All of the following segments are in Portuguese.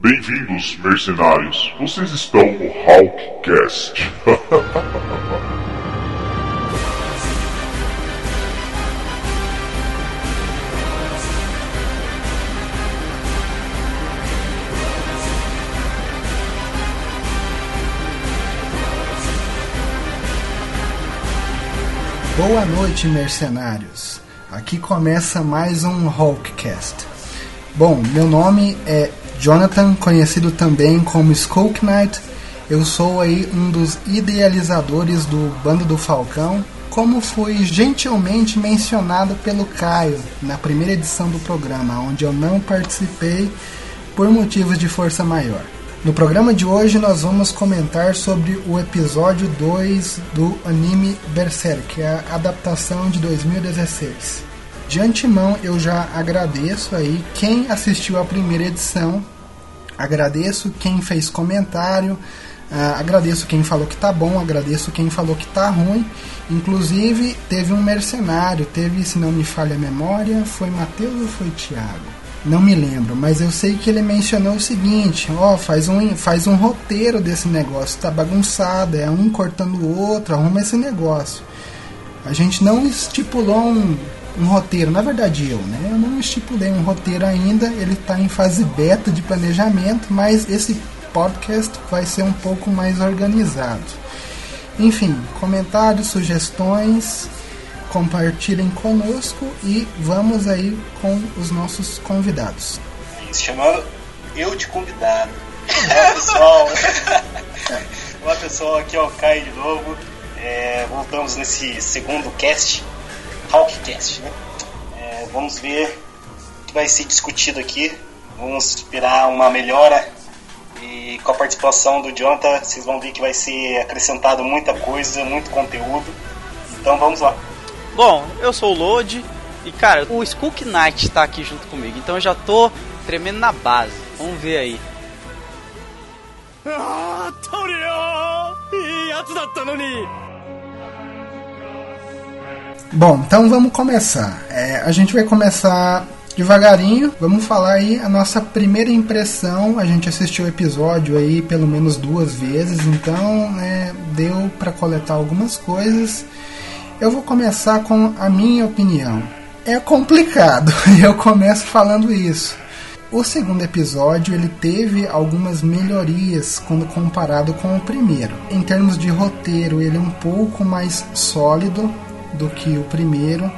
Bem-vindos, mercenários. Vocês estão no Hawkcast. Boa noite, mercenários. Aqui começa mais um Hulkcast. Bom, meu nome é Jonathan, conhecido também como Skull Knight. Eu sou aí um dos idealizadores do Bando do Falcão, como fui gentilmente mencionado pelo Caio na primeira edição do programa, onde eu não participei por motivos de força maior. No programa de hoje nós vamos comentar sobre o episódio 2 do anime Berserk, a adaptação de 2016. De antemão eu já agradeço aí quem assistiu a primeira edição, agradeço quem fez comentário, uh, agradeço quem falou que tá bom, agradeço quem falou que tá ruim. Inclusive teve um mercenário, teve, se não me falha a memória, foi Matheus ou foi Thiago? Não me lembro, mas eu sei que ele mencionou o seguinte: ó, oh, faz um, faz um roteiro desse negócio, tá bagunçado, é um cortando o outro, arruma esse negócio. A gente não estipulou um, um roteiro, na verdade eu, né? Eu não estipulei um roteiro ainda, ele está em fase beta de planejamento, mas esse podcast vai ser um pouco mais organizado. Enfim, comentários, sugestões, compartilhem conosco e vamos aí com os nossos convidados. Se chamando Eu de Convidado. Olá pessoal! Olá pessoal, aqui é o Caio de novo. É, voltamos nesse segundo cast, Hawkcast. Né? É, vamos ver o que vai ser discutido aqui. Vamos esperar uma melhora e com a participação do Jonathan, vocês vão ver que vai ser acrescentado muita coisa, muito conteúdo. Então vamos lá. Bom, eu sou o Lode e cara, o Skook Knight está aqui junto comigo, então eu já tô tremendo na base. Vamos ver aí. Ah, Bom, então vamos começar. É, a gente vai começar devagarinho. Vamos falar aí a nossa primeira impressão. A gente assistiu o episódio aí pelo menos duas vezes, então é, deu para coletar algumas coisas. Eu vou começar com a minha opinião. É complicado, eu começo falando isso. O segundo episódio ele teve algumas melhorias quando comparado com o primeiro. Em termos de roteiro, ele é um pouco mais sólido do que o primeiro.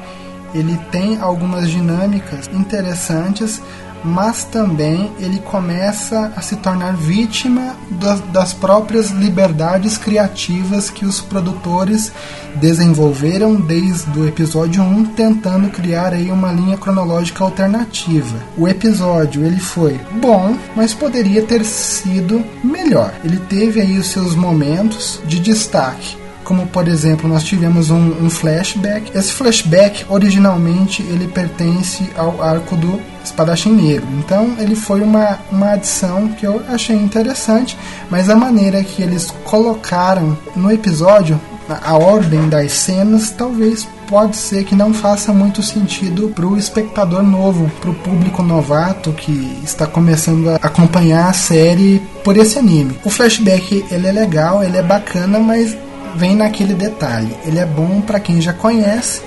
Ele tem algumas dinâmicas interessantes, mas também ele começa a se tornar vítima das, das, próprias liberdades criativas que os produtores desenvolveram desde o episódio 1, tentando criar aí uma linha cronológica alternativa. O episódio ele foi bom, mas poderia ter sido melhor. Ele teve aí os seus momentos de destaque como por exemplo nós tivemos um, um, flashback. Esse flashback originalmente ele pertence ao arco do Espadachim Negro, então ele foi uma, uma adição que eu achei interessante, mas a maneira que eles colocaram no episódio a ordem das cenas talvez pode ser que não faça muito sentido para o espectador novo, para o público novato que está começando a acompanhar a série por esse anime. O flashback ele é legal, ele é bacana, mas vem naquele detalhe. Ele é bom para quem já conhece,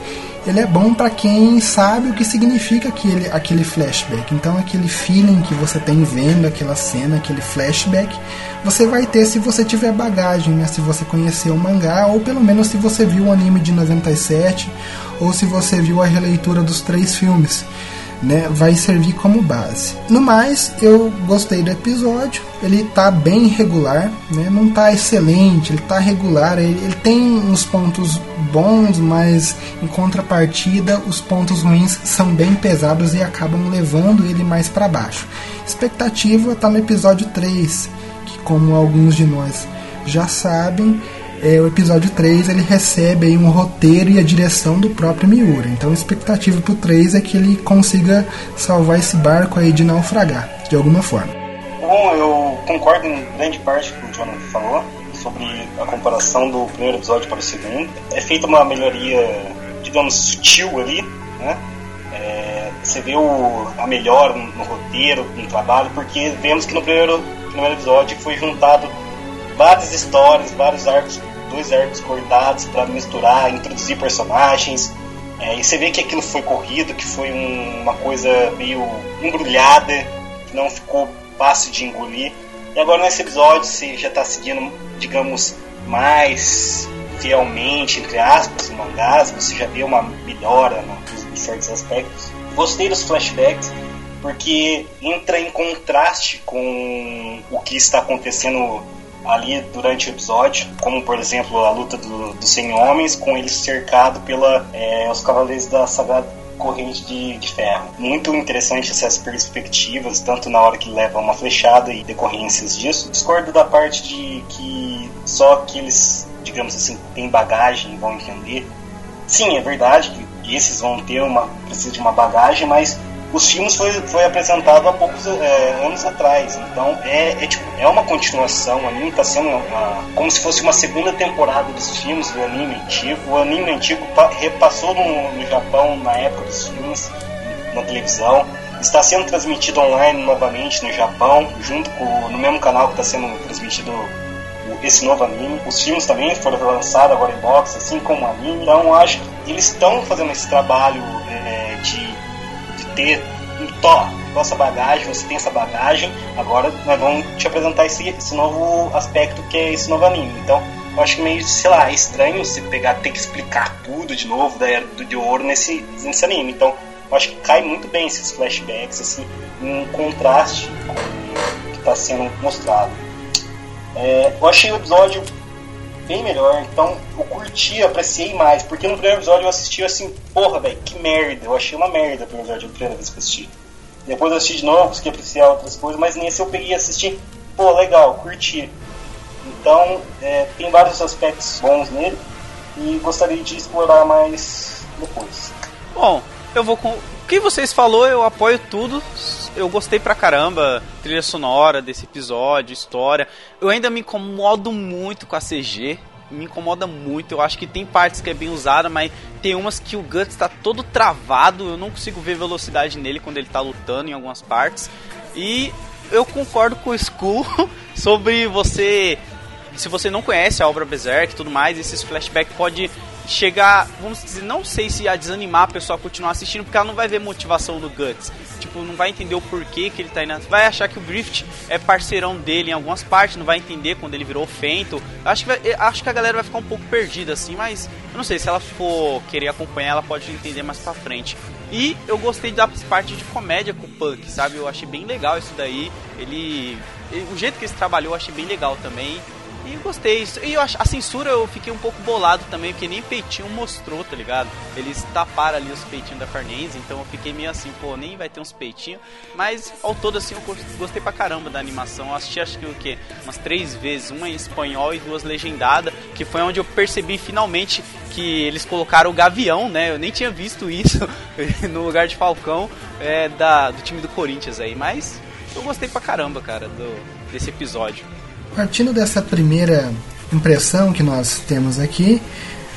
ele é bom para quem sabe o que significa aquele, aquele flashback. Então, aquele feeling que você tem vendo aquela cena, aquele flashback, você vai ter se você tiver bagagem, né? se você conhecer o mangá, ou pelo menos se você viu o anime de 97, ou se você viu a releitura dos três filmes né, vai servir como base. No mais, eu gostei do episódio. Ele tá bem regular, né, não tá excelente, ele tá regular. Ele, ele tem uns pontos bons, mas em contrapartida, os pontos ruins são bem pesados e acabam levando ele mais para baixo. Expectativa tá no episódio 3, que como alguns de nós já sabem, é, o episódio 3 ele recebe aí um roteiro e a direção do próprio Miura. Então a expectativa pro 3 é que ele consiga salvar esse barco aí de naufragar, de alguma forma. Bom, eu concordo em grande parte com o que o Jonathan falou sobre a comparação do primeiro episódio para o segundo. É feita uma melhoria, digamos, sutil ali, né? É, você vê o, a melhor no, roteiro, no trabalho, porque vemos que no primeiro, primeiro episódio foi juntado várias histórias, vários arcos, dois arcos cortados para misturar, introduzir personagens. É, e você vê que aquilo foi corrido, que foi um, uma coisa meio embrulhada, que não ficou fácil de engolir. E agora nesse episódio você já está seguindo, digamos, mais fielmente, entre aspas, o mangás, você já vê uma melhora em certos aspectos. Gostei dos flashbacks, porque entra em contraste com o que está acontecendo ali durante o episódio, como por exemplo a luta dos do 100 homens, com eles cercado pela é, os cavaleiros da sagrada corrente de, de, ferro. Muito interessante essas perspectivas, tanto na hora que leva uma flechada e decorrências disso. Discordo da parte de que só aqueles, digamos assim, têm bagagem vão entender. Sim, é verdade que esses vão ter uma precisa de uma bagagem, mas os filmes foi, foi apresentado há poucos é, anos atrás, então é, é, tipo, é uma continuação, o anime está sendo uma, como se fosse uma segunda temporada dos filmes do anime antigo. O anime antigo repassou no, no Japão na época dos filmes, na televisão, está sendo transmitido online novamente no Japão, junto com no mesmo canal que está sendo transmitido esse novo anime. Os filmes também foram lançados agora em box, assim como o anime. Então acho que eles estão fazendo esse trabalho é, de ter um tó, nossa bagagem, você tem essa bagagem, agora nós vamos te apresentar esse, esse novo aspecto que é esse novo anime. Então, eu acho que meio, sei lá, é estranho você pegar, ter que explicar tudo de novo da Era do de Ouro nesse, nesse anime. Então, eu acho que cai muito bem esses flashbacks, assim, em contraste com o que está sendo mostrado. É, eu achei o episódio bem melhor. Então eu curti, apreciei mais. Porque no primeiro episódio eu assisti assim, porra, velho, que merda. Eu achei uma merda o primeiro episódio, a primeira vez que eu assisti. Depois eu assisti de novo, consegui apreciar outras coisas, mas nesse eu peguei e assisti, pô, legal, curti. Então é, tem vários aspectos bons nele e gostaria de explorar mais depois. Bom, eu vou com. O que vocês falou, eu apoio tudo eu gostei pra caramba, trilha sonora desse episódio, história. Eu ainda me incomodo muito com a CG, me incomoda muito. Eu acho que tem partes que é bem usada, mas tem umas que o Guts tá todo travado. Eu não consigo ver velocidade nele quando ele tá lutando em algumas partes. E eu concordo com o Skull sobre você. Se você não conhece a obra Berserk e tudo mais, esses flashbacks pode chegar, vamos dizer, não sei se a desanimar a pessoa a continuar assistindo, porque ela não vai ver motivação no Guts. Tipo, não vai entender o porquê que ele tá indo. Vai achar que o Grift é parceirão dele em algumas partes, não vai entender quando ele virou Fento. Acho que, vai, acho que a galera vai ficar um pouco perdida assim, mas eu não sei, se ela for querer acompanhar, ela pode entender mais pra frente. E eu gostei da parte de comédia com o Punk, sabe? Eu achei bem legal isso daí. Ele. O jeito que ele trabalhou eu achei bem legal também. E gostei. E eu a censura eu fiquei um pouco bolado também, porque nem peitinho mostrou, tá ligado? Eles taparam ali os peitinhos da Farnese, então eu fiquei meio assim, pô, nem vai ter uns peitinhos. Mas ao todo assim eu gostei pra caramba da animação. Eu assisti acho que o quê? Umas três vezes, uma em espanhol e duas legendadas, que foi onde eu percebi finalmente que eles colocaram o Gavião, né? Eu nem tinha visto isso no lugar de Falcão é, da, do time do Corinthians aí, mas eu gostei pra caramba, cara, do, desse episódio. Partindo dessa primeira impressão que nós temos aqui,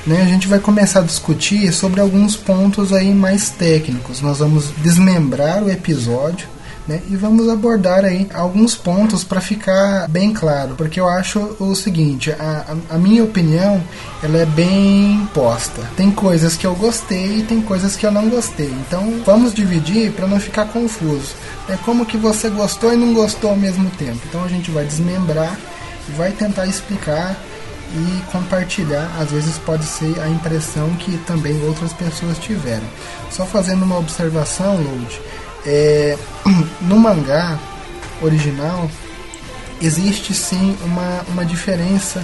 né, a gente vai começar a discutir sobre alguns pontos aí mais técnicos. Nós vamos desmembrar o episódio né, e vamos abordar aí alguns pontos para ficar bem claro, porque eu acho o seguinte, a, a, minha opinião ela é bem posta. Tem coisas que eu gostei e tem coisas que eu não gostei. Então vamos dividir para não ficar confuso. É como que você gostou e não gostou ao mesmo tempo. Então a gente vai desmembrar e vai tentar explicar e compartilhar. Às vezes pode ser a impressão que também outras pessoas tiveram. Só fazendo uma observação, Load, é, no mangá original existe sim uma, uma diferença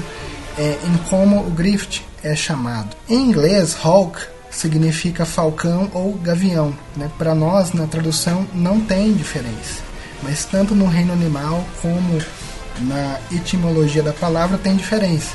é, em como o Grift é chamado. Em inglês, Hawk significa falcão ou gavião. Né? Para nós, na tradução, não tem diferença. Mas tanto no reino animal como na etimologia da palavra tem diferença.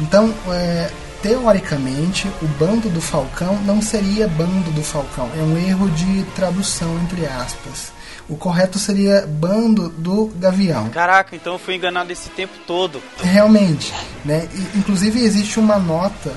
Então, é, teoricamente, o bando do falcão não seria bando do falcão. É um erro de tradução, entre aspas. O correto seria bando do gavião. Caraca, então eu fui enganado esse tempo todo. Realmente, né? E, inclusive existe uma nota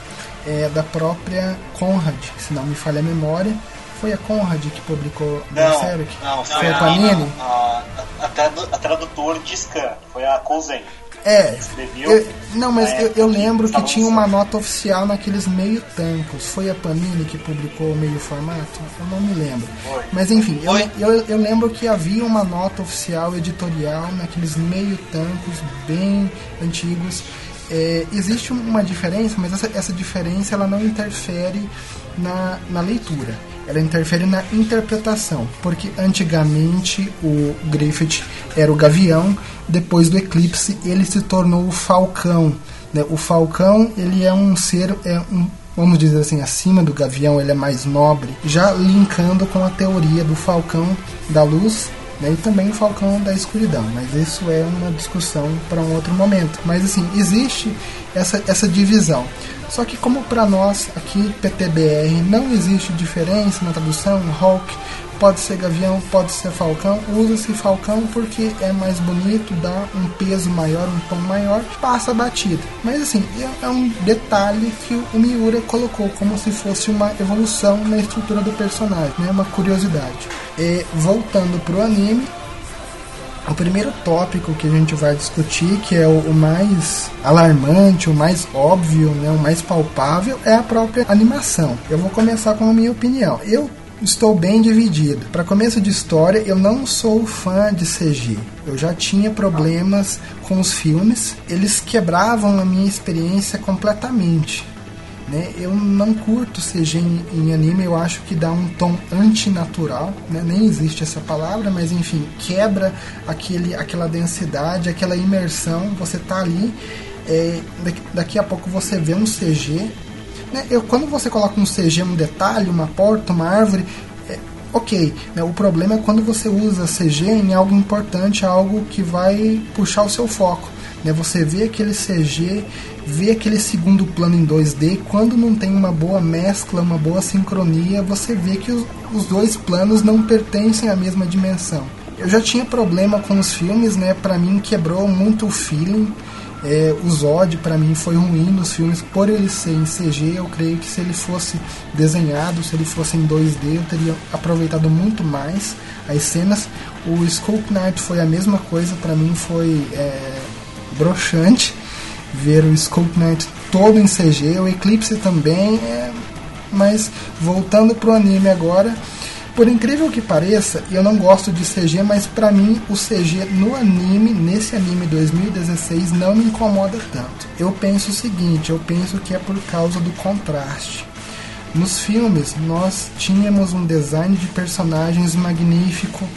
é, da própria Conrad, se não me falha a memória, Foi a Conrad que publicou Não, Berserk? não, Foi foi a a, Panini? a, a, a tradutora de Scan, foi a Cousin. É, Escreveu. eu- não, mas eu, eu lembro que tinha uma nota oficial naqueles meio tancos. Foi a Panini que publicou o meio formato? Eu não me lembro. Mas enfim, eu, eu, eu lembro que havia uma nota oficial editorial naqueles meio tancos bem antigos. É, existe uma diferença, mas essa, essa diferença ela não interfere na, na leitura. Ela interfere na interpretação, porque antigamente o Griffith era o Gavião, depois do eclipse ele se tornou o Falcão. né? O Falcão ele é um ser, é um, vamos dizer assim, acima do Gavião, ele é mais nobre, já linkando com a teoria do Falcão da Luz e também o Falcão da Escuridão, mas isso é uma discussão para um outro momento. Mas assim, existe essa, essa divisão. Só que como para nós aqui, PTBR, não existe diferença na tradução, Hulk pode ser Gavião, pode ser Falcão, usa-se Falcão porque é mais bonito, dá um peso maior, um tom maior, passa batida. Mas assim, é- é um detalhe que o Miura colocou como se fosse uma evolução na estrutura do personagem, né? uma curiosidade. E, voltando pro anime, o primeiro tópico que a gente vai discutir, que é o, o mais alarmante, o mais óbvio, né, o mais palpável, é a própria animação. Eu vou começar com a minha opinião. Eu estou bem dividido. Para começo de história, eu não sou fã de CG. Eu já tinha problemas com os filmes, eles quebravam a minha experiência completamente. Né? Eu não curto CG em, em anime, eu acho que dá um tom antinatural, né? nem existe essa palavra, mas enfim, quebra aquele, aquela densidade, aquela imersão. Você tá ali, é, daqui, daqui a pouco você vê um CG. Né? Eu, quando você coloca um CG, um detalhe, uma porta, uma árvore, é, ok. Né? O problema é quando você usa CG em algo importante, algo que vai puxar o seu foco. Né? Você vê aquele CG, vê aquele segundo plano em 2D, quando não tem uma boa mescla, uma boa sincronia, você vê que os, os dois planos não pertencem à mesma dimensão. Eu já tinha problema com os filmes, né? Para mim quebrou muito o feeling. É, o Zod para mim foi ruim nos filmes por ele ser em CG. Eu creio que se ele fosse desenhado, se ele fosse em 2D, eu teria aproveitado muito mais as cenas. O Skull Knight foi a mesma coisa, para mim foi é, broxante ver o Skull Knight todo em CG, o Eclipse também, é, mas voltando pro anime agora, por incrível que pareça, eu não gosto de CG, mas pra mim o CG no anime, nesse anime 2016, não me incomoda tanto. Eu penso o seguinte, eu penso que é por causa do contraste. Nos filmes, nós tínhamos um design de personagens magnífico,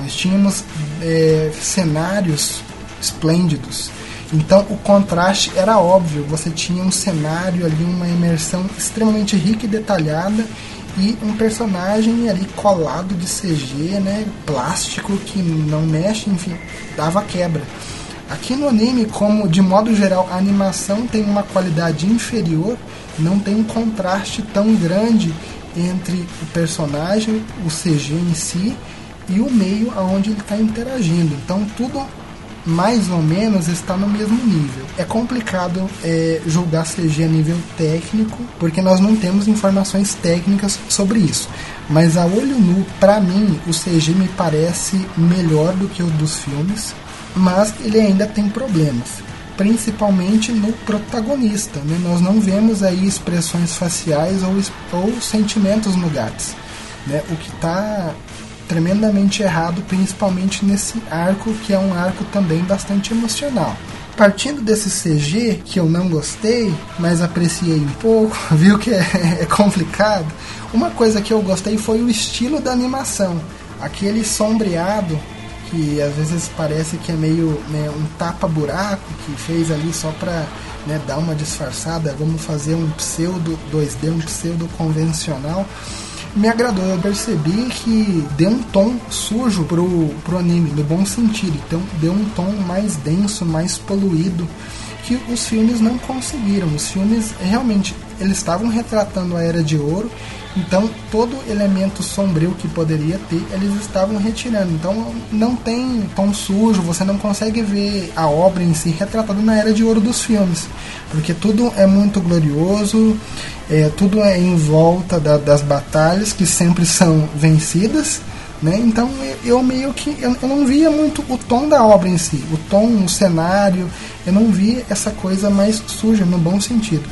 nós tínhamos é, cenários esplêndidos. Então o contraste era óbvio, você tinha um cenário ali, uma imersão extremamente rica e detalhada e um personagem ali colado de CG, né, plástico que não mexe, enfim, dava quebra. Aqui no anime, como de modo geral a animação tem uma qualidade inferior, não tem um contraste tão grande entre o personagem, o CG em si e o meio aonde ele está interagindo. Então tudo mais ou menos está no mesmo nível. É complicado é, julgar CG a nível técnico, porque nós não temos informações técnicas sobre isso. Mas a olho nu, para mim, o CG me parece melhor do que o dos filmes, mas ele ainda tem problemas, principalmente no protagonista. Né? Nós não vemos aí expressões faciais ou, ou sentimentos no Gats. Né? O que está tremendamente errado, principalmente nesse arco, que é um arco também bastante emocional. Partindo desse CG, que eu não gostei, mas apreciei um pouco, viu que é, é complicado, uma coisa que eu gostei foi o estilo da animação. Aquele sombreado, que às vezes parece que é meio né, um tapa-buraco, que fez ali só para né, dar uma disfarçada, vamos fazer um pseudo 2D, um pseudo convencional me agradou. Eu percebi que deu um tom sujo pro, pro anime, no bom sentido. Então deu um tom mais denso, mais poluído, que os filmes não conseguiram. Os filmes realmente eles estavam retratando a era de ouro Então, todo elemento sombrio que poderia ter, eles estavam retirando. Então, não tem tom sujo, você não consegue ver a obra em si retratada na era de ouro dos filmes, porque tudo é muito glorioso, é, tudo é em volta da, das batalhas que sempre são vencidas. Né? Então eu meio que eu, eu, não via muito o tom da obra em si, o tom, o cenário, eu não via essa coisa mais suja no bom sentido.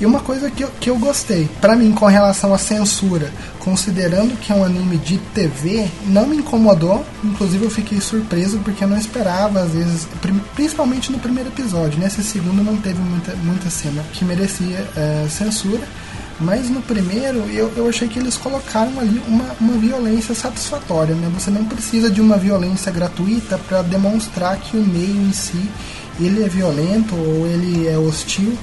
E uma coisa que eu, que eu gostei, para mim, com relação à censura, considerando que é um anime de TV, não me incomodou. Inclusive, eu fiquei surpreso porque eu não esperava, às vezes, principalmente no primeiro episódio. Nesse segundo, não teve muita, muita cena que merecia é, censura. Mas no primeiro eu, eu achei que eles colocaram ali uma, uma violência satisfatória. Né? Você não precisa de uma violência gratuita para demonstrar que o meio em si ele é violento ou ele é hostil.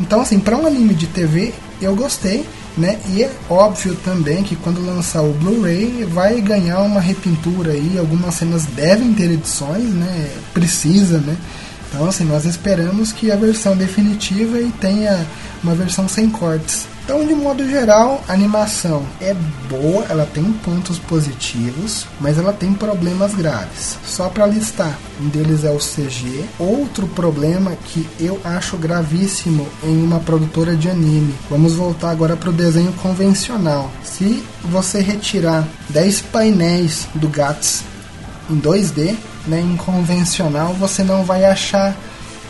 Então, assim, para um anime de TV, eu gostei, né? E é óbvio também que quando lançar o Blu-ray vai ganhar uma repintura aí, algumas cenas devem ter edições, né? Precisa, né? Então, assim, nós esperamos que a versão definitiva e tenha uma versão sem cortes. Então, de modo geral, a animação é boa, ela tem pontos positivos, mas ela tem problemas graves. Só para listar, um deles é o CG. Outro problema que eu acho gravíssimo em uma produtora de anime. Vamos voltar agora para o desenho convencional. Se você retirar 10 painéis do GATS em 2D, né, em convencional, você não vai achar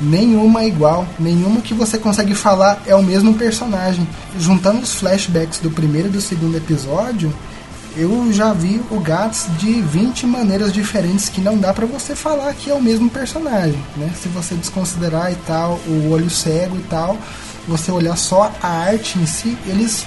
nenhuma igual, nenhuma que você consegue falar é o mesmo personagem. Juntando os flashbacks do primeiro e do segundo episódio, eu já vi o Gats de 20 maneiras diferentes que não dá para você falar que é o mesmo personagem, né? Se você desconsiderar e tal, o olho cego e tal, você olhar só a arte em si, eles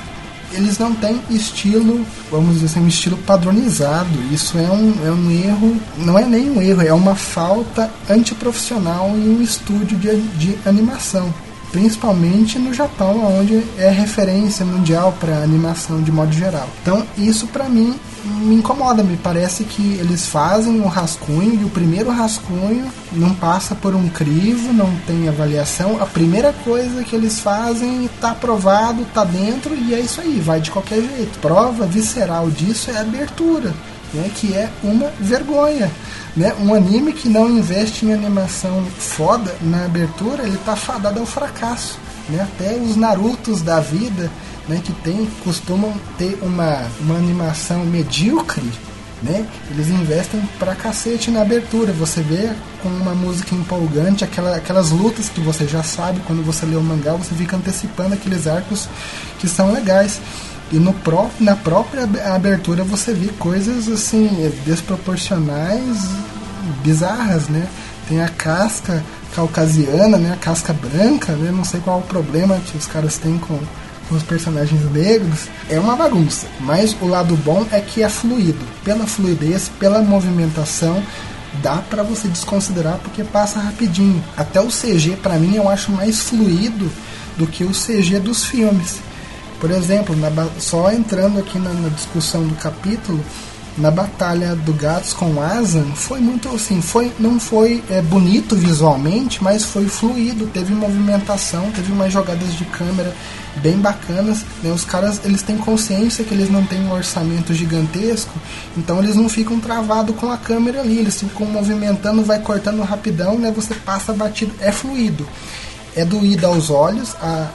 eles não têm estilo, vamos dizer assim, um estilo padronizado. Isso é um, é um erro, não é nem um erro, é uma falta antiprofissional em um estúdio de, de animação. Principalmente no Japão, onde é referência mundial para animação de modo geral. Então, isso para mim me incomoda. Me parece que eles fazem um rascunho e o primeiro rascunho não passa por um crivo, não tem avaliação. A primeira coisa que eles fazem está aprovado, está dentro e é isso aí, vai de qualquer jeito. Prova visceral disso é a abertura, né, que é uma vergonha. Né? Um anime que não investe em animação foda na abertura, ele está fadado ao fracasso. Né? Até os Narutos da vida né, que tem, costumam ter uma, uma animação medíocre, né? Eles investem pra cacete na abertura. Você vê com uma música empolgante, aquela, aquelas lutas que você já sabe quando você lê o mangá, você fica antecipando aqueles arcos que são legais. E no pró na própria abertura você vê coisas assim desproporcionais, bizarras, né? Tem a casca caucasiana, né? A casca branca, né? Não sei qual o problema que os caras têm com com os personagens negros, é uma bagunça. Mas o lado bom é que é fluido. Pela fluidez, pela movimentação, dá para você desconsiderar porque passa rapidinho. Até o CG, para mim, eu acho mais fluido do que o CG dos filmes. Por exemplo, na, só entrando aqui na, na discussão do capítulo, na batalha do Gats com Asan foi muito assim, foi não foi é, bonito visualmente, mas foi fluido, teve movimentação, teve umas jogadas de câmera bem bacanas. Né? Os caras eles têm consciência que eles não têm um orçamento gigantesco, então eles não ficam travados com a câmera ali, eles ficam movimentando, vai cortando rapidão, né? Você passa batido, é fluido. É doído aos olhos, a,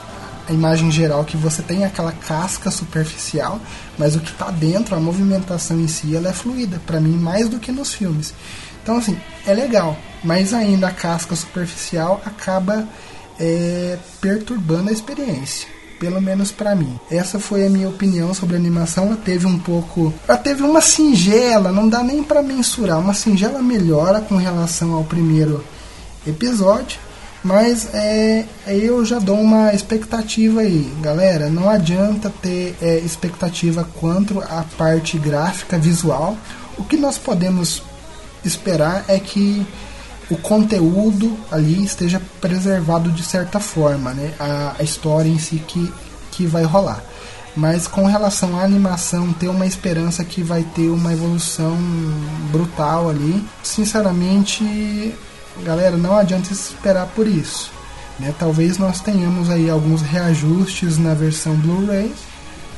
a imagem geral que você tem aquela casca superficial, mas o que está dentro, a movimentação em si, ela é fluida, para mim mais do que nos filmes. Então assim, é legal, mas ainda a casca superficial acaba é, perturbando a experiência pelo menos para mim. Essa foi a minha opinião sobre a animação. Ela teve um pouco, ela teve uma singela, não dá nem para mensurar, uma singela melhora com relação ao primeiro episódio. Mas é, eu já dou uma expectativa aí, galera. Não adianta ter é, expectativa quanto à parte gráfica, visual. O que nós podemos esperar é que o conteúdo ali esteja preservado de certa forma, né? A, a história em si que, que vai rolar. Mas com relação à animação, ter uma esperança que vai ter uma evolução brutal ali. Sinceramente, galera, não adianta esperar por isso. Né? Talvez nós tenhamos aí alguns reajustes na versão Blu-ray,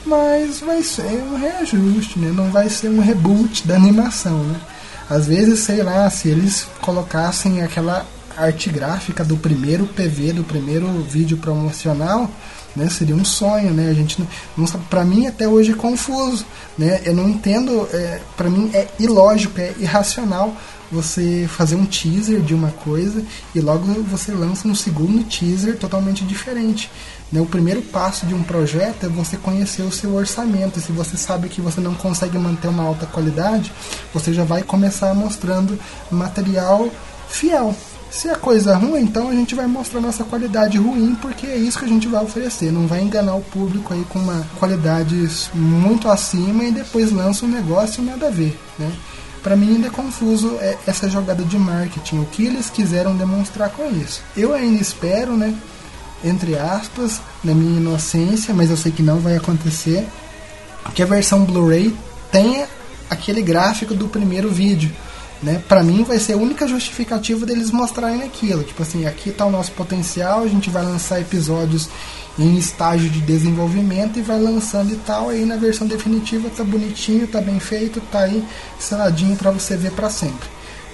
mas vai ser um reajuste, né? Não vai ser um reboot da animação, né? Às vezes, sei lá, se eles colocassem aquela arte gráfica do primeiro PV, do primeiro vídeo promocional, né? Seria um sonho, né? A gente não, não. Para mim até hoje é confuso, né? Eu não entendo. É, para mim é ilógico, é irracional você fazer um teaser de uma coisa e logo você lança um segundo teaser totalmente diferente. Né? O primeiro passo de um projeto é você conhecer o seu orçamento. Se você sabe que você não consegue manter uma alta qualidade, você já vai começar mostrando material fiel. Se a coisa é ruim, então a gente vai mostrar nossa qualidade ruim, porque é isso que a gente vai oferecer. Não vai enganar o público aí com uma qualidade muito acima e depois lança um negócio nada a ver, né? Para mim ainda é confuso é, essa jogada de marketing, o que eles quiseram demonstrar com isso. Eu ainda espero, né, entre aspas, na minha inocência, mas eu sei que não vai acontecer, que a versão Blu-ray tenha aquele gráfico do primeiro vídeo né? Para mim vai ser a única justificativa deles mostrarem aquilo, tipo assim, aqui está o nosso potencial, a gente vai lançar episódios em estágio de desenvolvimento e vai lançando e tal, aí na versão definitiva tá bonitinho, tá bem feito, tá aí seladinho para você ver para sempre.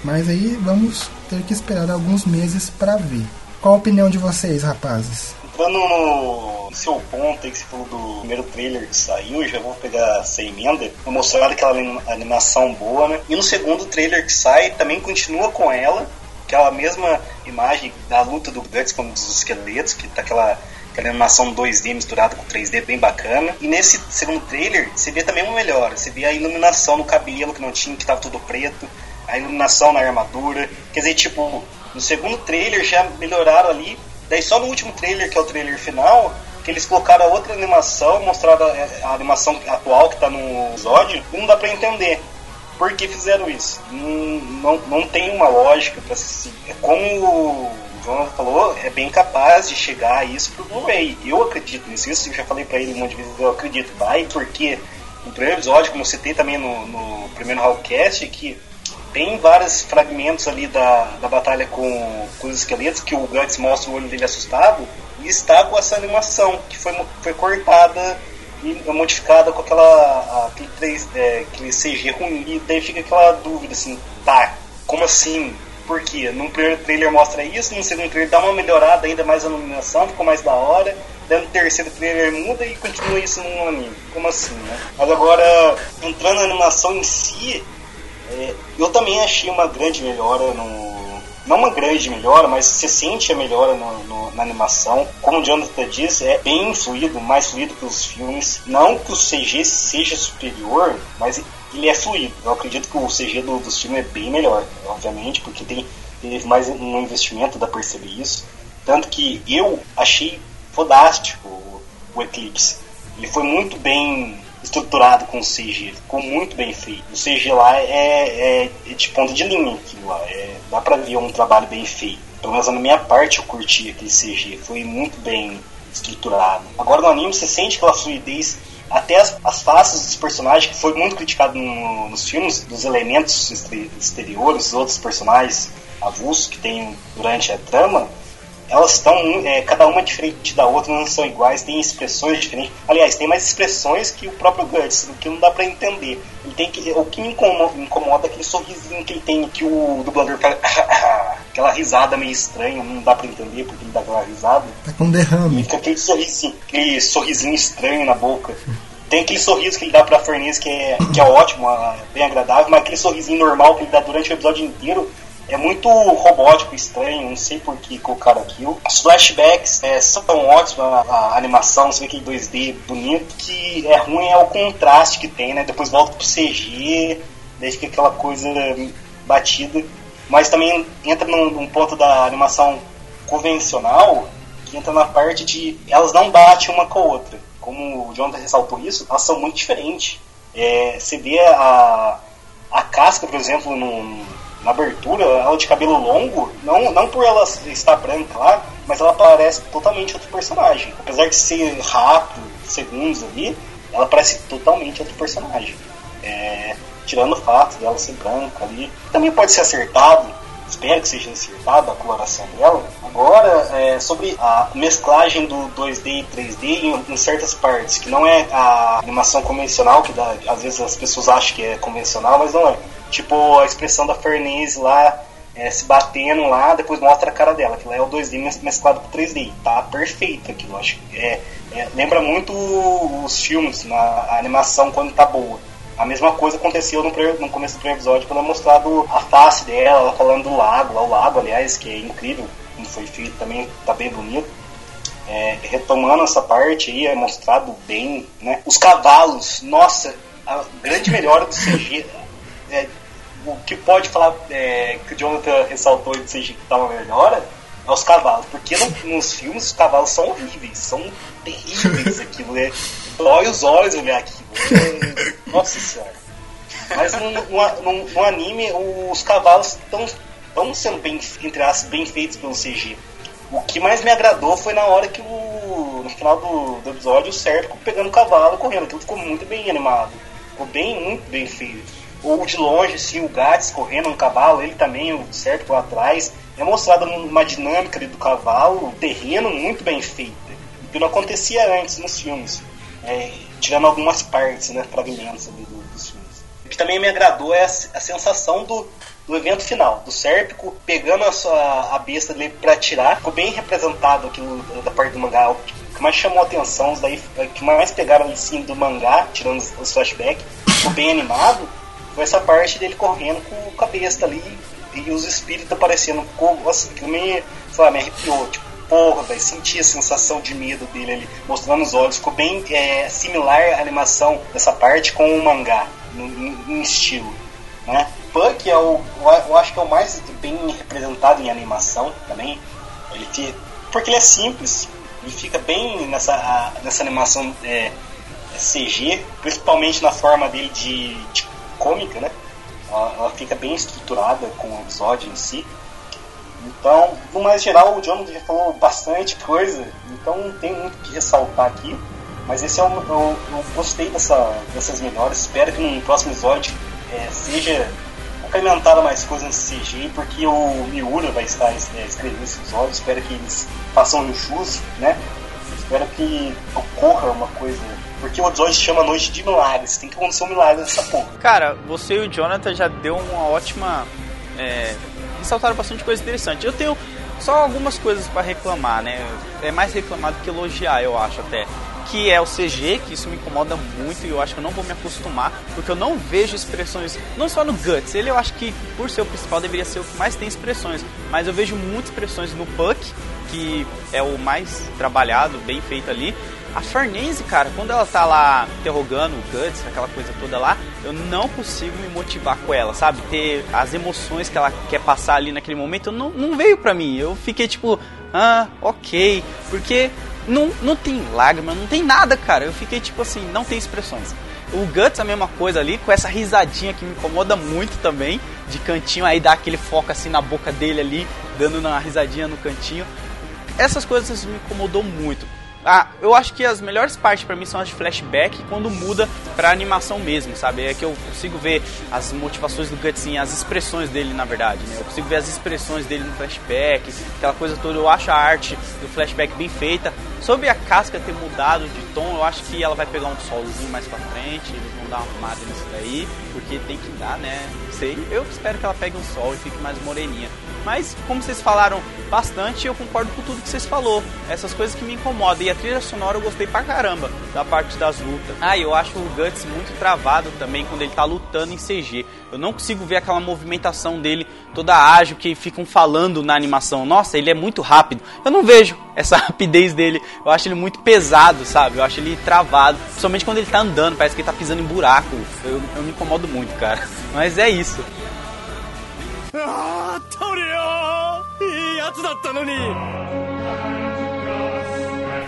Mas aí vamos ter que esperar alguns meses para ver. Qual a opinião de vocês, rapazes? Entrando no seu ponto aí que você falou do primeiro trailer que saiu, já vou pegar essa emenda, mostrar aquela animação boa, né? E no segundo trailer que sai, também continua com ela, aquela mesma imagem da luta do Guts com os esqueletos, que tá aquela aquela animação 2D misturada com 3D bem bacana. E nesse segundo trailer, você vê também uma melhora. Você vê a iluminação no cabelo que não tinha, que tava tudo preto, a iluminação na armadura. Quer dizer, tipo, no segundo trailer já melhoraram ali Daí só no último trailer, que é o trailer final, que eles colocaram outra animação, mostraram a, a animação atual que está no episódio, e não dá pra entender por que fizeram isso. Não, não, não tem uma lógica para se. É como João falou, é bem capaz de chegar a isso pro Blu-ray. Eu acredito nisso, isso eu já falei para ele um monte de vezes, eu acredito. Vai, porque no primeiro episódio, como eu citei também no, no primeiro Hallcast, que tem vários fragmentos ali da, da batalha com, com os esqueletos que o Guts mostra o olho dele assustado e está com essa animação que foi, foi cortada e modificada com aquela aquele, 3, é, aquele CG ruim e daí fica aquela dúvida assim, tá, como assim? Por quê? No primeiro trailer mostra isso, no segundo trailer dá uma melhorada ainda mais a iluminação, ficou mais da hora, daí no terceiro trailer muda e continua isso no anime. Como assim, né? Mas agora, entrando na animação em si, é, eu também achei uma grande melhora no. Não uma grande melhora, mas você sente a melhora no, no, na animação. Como o Jonathan disse, é bem fluido, mais fluido que os filmes. Não que o CG seja superior, mas ele é fluido. Eu acredito que o CG do, dos filmes é bem melhor, obviamente, porque tem, teve mais um investimento, pra perceber isso. Tanto que eu achei fodástico o, o Eclipse. Ele foi muito bem estruturado com CG, ficou muito bem feito. O CG lá é, é, é de ponta de linha aquilo lá, é, dá pra ver um trabalho bem feito. Pelo menos na minha parte eu curti aquele CG, foi muito bem estruturado. Agora no anime você sente aquela fluidez até as, as faces dos personagens, que foi muito criticado no, nos filmes, dos elementos exteriores, dos outros personagens avulsos que tem durante a trama, elas estão é, cada uma diferente da outra, não são iguais, tem expressões diferentes. Aliás, tem mais expressões que o próprio Guts, que não dá para entender. Ele tem que, o que me incomoda, me incomoda é aquele sorrisinho que ele tem, que o dublador fala, aquela risada meio estranha, não dá para entender porque ele dá aquela risada. Tá com derrame. E fica aquele sorrisinho, aquele sorrisinho estranho na boca. Tem aquele sorriso que ele dá pra Fernandes que é, que é ótimo, bem agradável, mas aquele sorrisinho normal que ele dá durante o episódio inteiro é muito robótico, estranho, não sei por que colocaram aquilo. Os flashbacks é, são ótimos, a, a, animação, você vê aquele 2D bonito, que é ruim é o contraste que tem, né? Depois volta pro CG, daí fica aquela coisa batida. Mas também entra num, num ponto da animação convencional, que entra na parte de elas não batem uma com a outra. Como o Jonathan ressaltou isso, elas são muito diferentes. É, você vê a, a casca, por exemplo, no, na abertura, ela de cabelo longo, não, não por ela estar branca lá, mas ela parece totalmente outro personagem. Apesar de ser rápido, segundos ali, ela parece totalmente outro personagem. É, tirando o fato dela ser branca ali. Também pode ser acertado, espero que seja acertada a coloração dela. Agora, é, sobre a mesclagem do 2D e 3D em, em, certas partes, que não é a animação convencional, que dá, às vezes as pessoas acham que é convencional, mas não é. Tipo a expressão da Fernese lá é, se batendo lá, depois mostra a cara dela, que lá é o 2D mesclado com 3D. Tá perfeito aquilo, acho é, é, lembra muito os filmes, na, a animação quando tá boa. A mesma coisa aconteceu no, no começo do primeiro episódio, quando é mostrado a face dela, ela falando do lago, o lago, aliás, que é incrível, como foi feito também, tá bem bonito. É, retomando essa parte aí, é mostrado bem, né? Os cavalos, nossa, a grande melhora do CG. É, o que pode falar é, que o Jonathan ressaltou de CG que tá uma melhora é os cavalos. Porque no, nos filmes os cavalos são horríveis, são terríveis aquilo, né? Dói os olhos olhar aquilo. Nossa senhora. Mas no, anime os cavalos estão sendo bem, entre aspas, bem feitos pelo CG. O que mais me agradou foi na hora que o. no final do, do episódio o Sérpico pegando o cavalo correndo. Aquilo ficou muito bem animado. Ficou bem, muito bem feito. Ou de longe, assim, o Gats correndo no cavalo, ele também, o Sérpico lá atrás. É mostrada uma dinâmica ali do cavalo, o terreno muito bem feito. Que não acontecia antes nos filmes. É, tirando algumas partes, né, fragmentos ali do, dos filmes. O que também me agradou é a, a sensação do, do evento final, do Sérpico pegando a, sua, a besta dele para atirar. Ficou bem representado aquilo da parte do mangá. O que mais chamou a atenção, os daí, que mais pegaram em cima do mangá, tirando os, os flashbacks, ficou bem animado, foi essa parte dele correndo com a besta ali e os espíritos aparecendo. Ficou, assim, que me, sei lá, me arrepiou. Tipo, porra, velho, senti a sensação de medo dele ali, mostrando os olhos. Ficou bem é, similar a animação dessa parte com o mangá, em estilo. Né? Punk é o, eu acho que é o mais bem representado em animação também. Ele te, porque ele é simples, ele fica bem nessa, nessa animação é, CG, principalmente na forma dele de, de cômica, né? Ela, ela, fica bem estruturada com o episódio em si. Então, no mais geral, o Jonathan já falou bastante coisa, então não tem muito o que ressaltar aqui. Mas esse é o, eu, eu gostei dessa, dessas melhores. Espero que no próximo episódio é, seja implementada mais coisas nesse CG, porque o Miura vai estar é, escrevendo esse episódio. Espero que eles façam jus, né? Espero que ocorra uma coisa porque o episódio se chama Noite de Milagres. Tem que acontecer um milagre nessa porra. Cara, você e o Jonathan já deu uma ótima. É, ressaltaram bastante coisa interessante. Eu tenho só algumas coisas para reclamar, né? É mais reclamar do que elogiar, eu acho até. Que é o CG, que isso me incomoda muito e eu acho que eu não vou me acostumar, porque eu não vejo expressões, não só no Guts, ele eu acho que por ser o principal deveria ser o que mais tem expressões, mas eu vejo muitas expressões no Puck, que é o mais trabalhado, bem feito ali, a Farnese, cara, quando ela tá lá interrogando o Guts, aquela coisa toda lá, eu não consigo me motivar com ela, sabe? Ter as emoções que ela quer passar ali naquele momento, não, não veio pra mim. Eu fiquei tipo, ah, ok. Porque não, não tem lágrima, não tem nada, cara. Eu fiquei tipo assim, não tem expressões. O Guts a mesma coisa ali, com essa risadinha que me incomoda muito também, de cantinho, aí dá aquele foco assim na boca dele ali, dando uma risadinha no cantinho. Essas coisas me incomodou muito. Ah, eu acho que as melhores partes para mim são as de flashback quando muda pra animação mesmo, sabe? É que eu consigo ver as motivações do Gutsin, as expressões dele, na verdade, né? Eu consigo ver as expressões dele no flashback, aquela coisa toda. Eu acho a arte do flashback bem feita. Sobre a casca ter mudado de tom, eu acho que ela vai pegar um solzinho mais pra frente, eles vão dar uma arrumada nisso daí, porque tem que dar, né? Não sei. Eu espero que ela pegue um sol e fique mais moreninha. Mas, como vocês falaram bastante, eu concordo com tudo que vocês falou. Essas coisas que me incomodam. E a trilha sonora eu gostei pra caramba da parte das lutas. Ah, eu acho o Guts muito travado também quando ele tá lutando em CG. Eu não consigo ver aquela movimentação dele toda ágil que ficam falando na animação. Nossa, ele é muito rápido. Eu não vejo essa rapidez dele. Eu acho ele muito pesado, sabe? Eu acho ele travado. Principalmente quando ele tá andando, parece que ele tá pisando em buraco. Eu, eu me incomodo muito, cara. Mas é isso. Ah,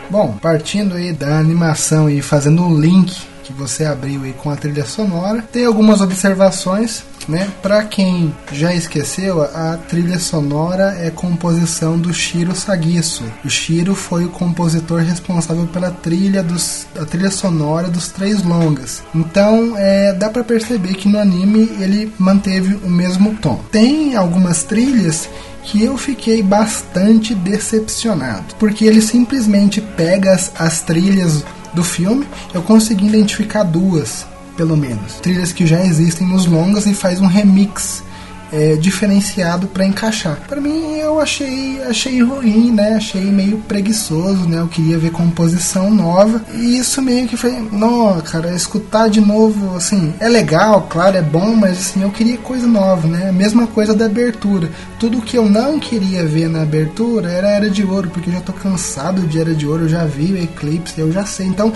Bom, partindo aí da animação e fazendo um link que você abriu aí com a trilha sonora. Tem algumas observações, né? Para quem já esqueceu, a trilha sonora é composição do Shiro Sagiso. O Shiro foi o compositor responsável pela trilha dos a trilha sonora dos três longas. Então, é, dá para perceber que no anime ele manteve o mesmo tom. Tem algumas trilhas que eu fiquei bastante decepcionado, porque ele simplesmente pega as, as trilhas do filme, eu consegui identificar duas, pelo menos, trilhas que já existem nos longas e faz um remix é, diferenciado para encaixar. Para mim eu achei achei ruim, né? Achei meio preguiçoso, né? Eu queria ver composição nova e isso meio que foi, não, cara, escutar de novo, assim, é legal, claro, é bom, mas assim eu queria coisa nova, né? A mesma coisa da abertura. Tudo que eu não queria ver na abertura era Era de Ouro, porque eu já tô cansado de Era de Ouro, eu já vi o Eclipse, eu já sei. Então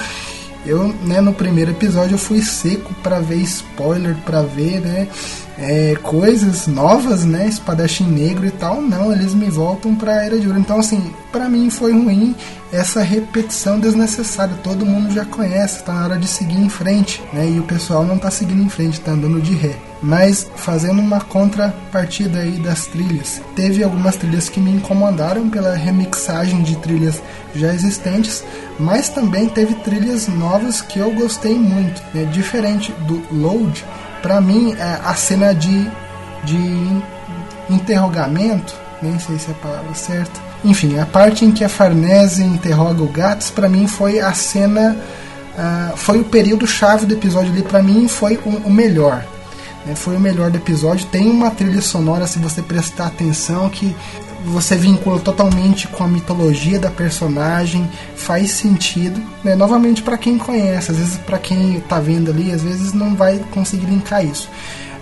eu, né, no primeiro episódio eu fui seco para ver spoiler, para ver, né, é, coisas novas, né, espadachim negro e tal. Não, eles me voltam para Era de Ouro. Então, assim, para mim foi ruim essa repetição desnecessária. Todo mundo já conhece, tá na hora de seguir em frente, né, e o pessoal não tá seguindo em frente, tá andando de ré. Mas fazendo uma contrapartida aí das trilhas, teve algumas trilhas que me incomodaram pela remixagem de trilhas já existentes, mas também teve trilhas novas que eu gostei muito. Né? Diferente do Load, para mim é, a cena de, de interrogamento, nem sei se é a palavra certa, enfim, a parte em que a Farnese interroga o Gats, para mim foi a cena, uh, foi o período chave do episódio ali, para mim foi o, o melhor. Né? Foi o melhor do episódio. Tem uma trilha sonora, se você prestar atenção, que você vincula totalmente com a mitologia da personagem, faz sentido, né? Novamente para quem conhece, às vezes para quem está vendo ali, às vezes não vai conseguir linkar isso.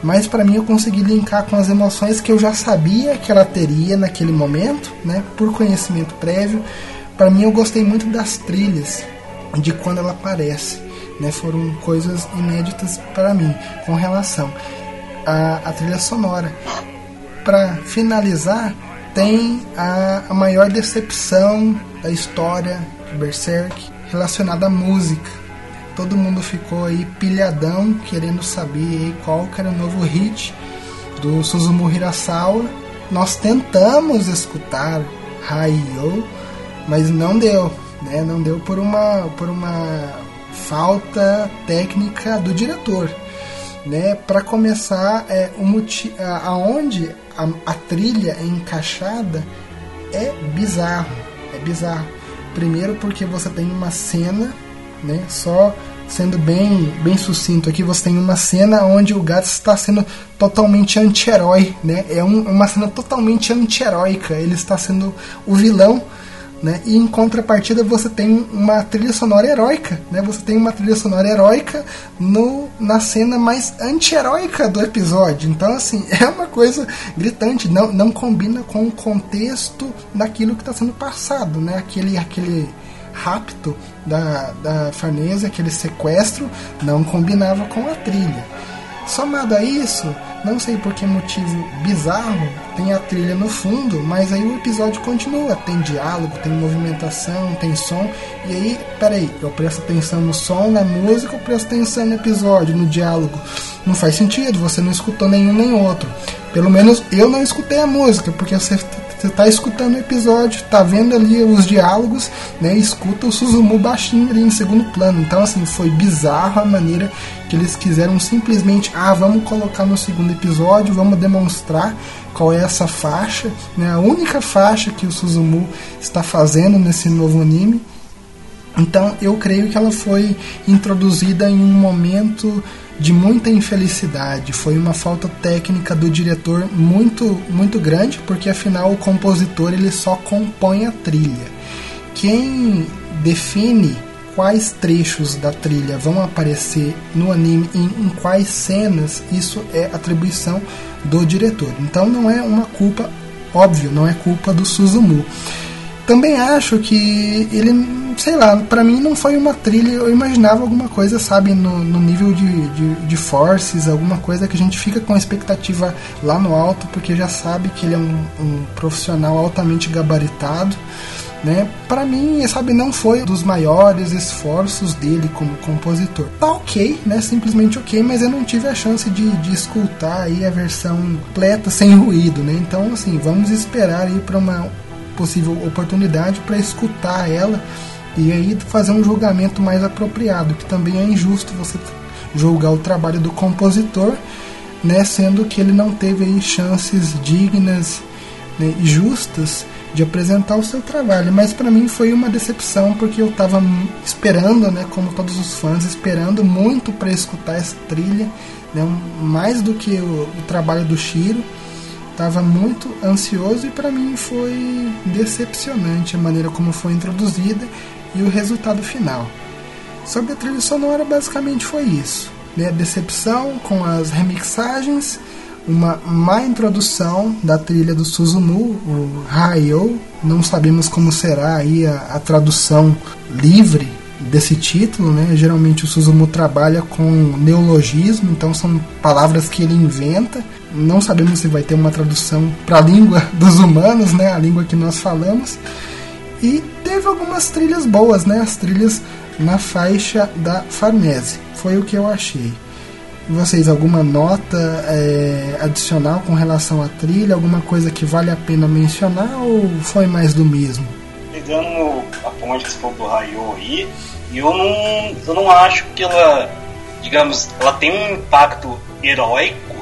Mas para mim eu consegui linkar com as emoções que eu já sabia que ela teria naquele momento, né? Por conhecimento prévio. Para mim eu gostei muito das trilhas de quando ela aparece, né? Foram coisas inéditas para mim com relação à, à trilha sonora. Para finalizar, tem a, a maior decepção da história de Berserk relacionada à música. Todo mundo ficou aí pilhadão querendo saber qual que era o novo hit do Suzumu Hirasawa. Nós tentamos escutar Raiyo, mas não deu, né? Não deu por uma por uma falta técnica do diretor, né? Para começar, é motivo aonde a, a trilha é encaixada é bizarro. É bizarro. Primeiro porque você tem uma cena, né? Só sendo bem, bem sucinto aqui, você tem uma cena onde o gato está sendo totalmente anti-herói, né? É um, uma cena totalmente anti-heróica. Ele está sendo o vilão né? E em contrapartida você tem uma trilha sonora heróica, né? Você tem uma trilha sonora heróica no, na cena mais anti-heróica do episódio. Então, assim, é uma coisa gritante, não, não combina com o contexto daquilo que está sendo passado, né? Aquele, aquele rapto da, da Farnese, aquele sequestro, não combinava com a trilha. Somado a isso, não sei por que motivo bizarro, tem a trilha no fundo, mas aí o episódio continua. Tem diálogo, tem movimentação, tem som. E aí, peraí, eu presto atenção no som, na música, eu presto atenção no episódio, no diálogo. Não faz sentido, você não escutou nenhum nem outro. Pelo menos eu não escutei a música, porque você você está escutando o episódio, está vendo ali os diálogos, né? Escuta o Suzumu baixinho ali em segundo plano. Então, assim, foi bizarro a maneira que eles quiseram simplesmente, ah, vamos colocar no segundo episódio, vamos demonstrar qual é essa faixa, né? A única faixa que o Suzumu está fazendo nesse novo anime. Então, eu creio que ela foi introduzida em um momento de muita infelicidade. Foi uma falta técnica do diretor muito muito grande, porque afinal o compositor ele só compõe a trilha. Quem define quais trechos da trilha vão aparecer no anime e em quais cenas, isso é atribuição do diretor. Então não é uma culpa, óbvio, não é culpa do Suzumu. Também acho que ele sei lá, para mim não foi uma trilha, eu imaginava alguma coisa, sabe, no, no nível de, de, de, forces, alguma coisa que a gente fica com a expectativa lá no alto, porque já sabe que ele é um, um profissional altamente gabaritado, né? Para mim, sabe, não foi dos maiores esforços dele como compositor. Tá ok, né? Simplesmente ok, mas eu não tive a chance de, de escutar aí a versão completa sem ruído, né? Então, assim, vamos esperar aí para uma possível oportunidade para escutar ela e aí fazer um julgamento mais apropriado, que também é injusto você julgar o trabalho do compositor, né, sendo que ele não teve aí chances dignas né, e justas de apresentar o seu trabalho. Mas para mim foi uma decepção porque eu estava esperando, né, como todos os fãs, esperando muito para escutar essa trilha, né, mais do que o, o trabalho do Shiro. Estava muito ansioso e para mim foi decepcionante a maneira como foi introduzida e o resultado final. Sobre a trilha sonora, basicamente foi isso. Né? Decepção com as remixagens, uma má introdução da trilha do Suzumu, o Hayo. Não sabemos como será aí a, a tradução livre desse título, né? Geralmente o Suzumu trabalha com neologismo, então são palavras que ele inventa. Não sabemos se vai ter uma tradução para a língua dos humanos, né? A língua que nós falamos. E teve algumas trilhas boas, né? As trilhas na faixa da Farnese. Foi o que eu achei. Vocês, alguma nota é, adicional com relação à trilha? Alguma coisa que vale a pena mencionar ou foi mais do mesmo? Pegando a ponte que falou do Rayo aí, eu não, eu não acho que ela, digamos, ela tem um impacto heróico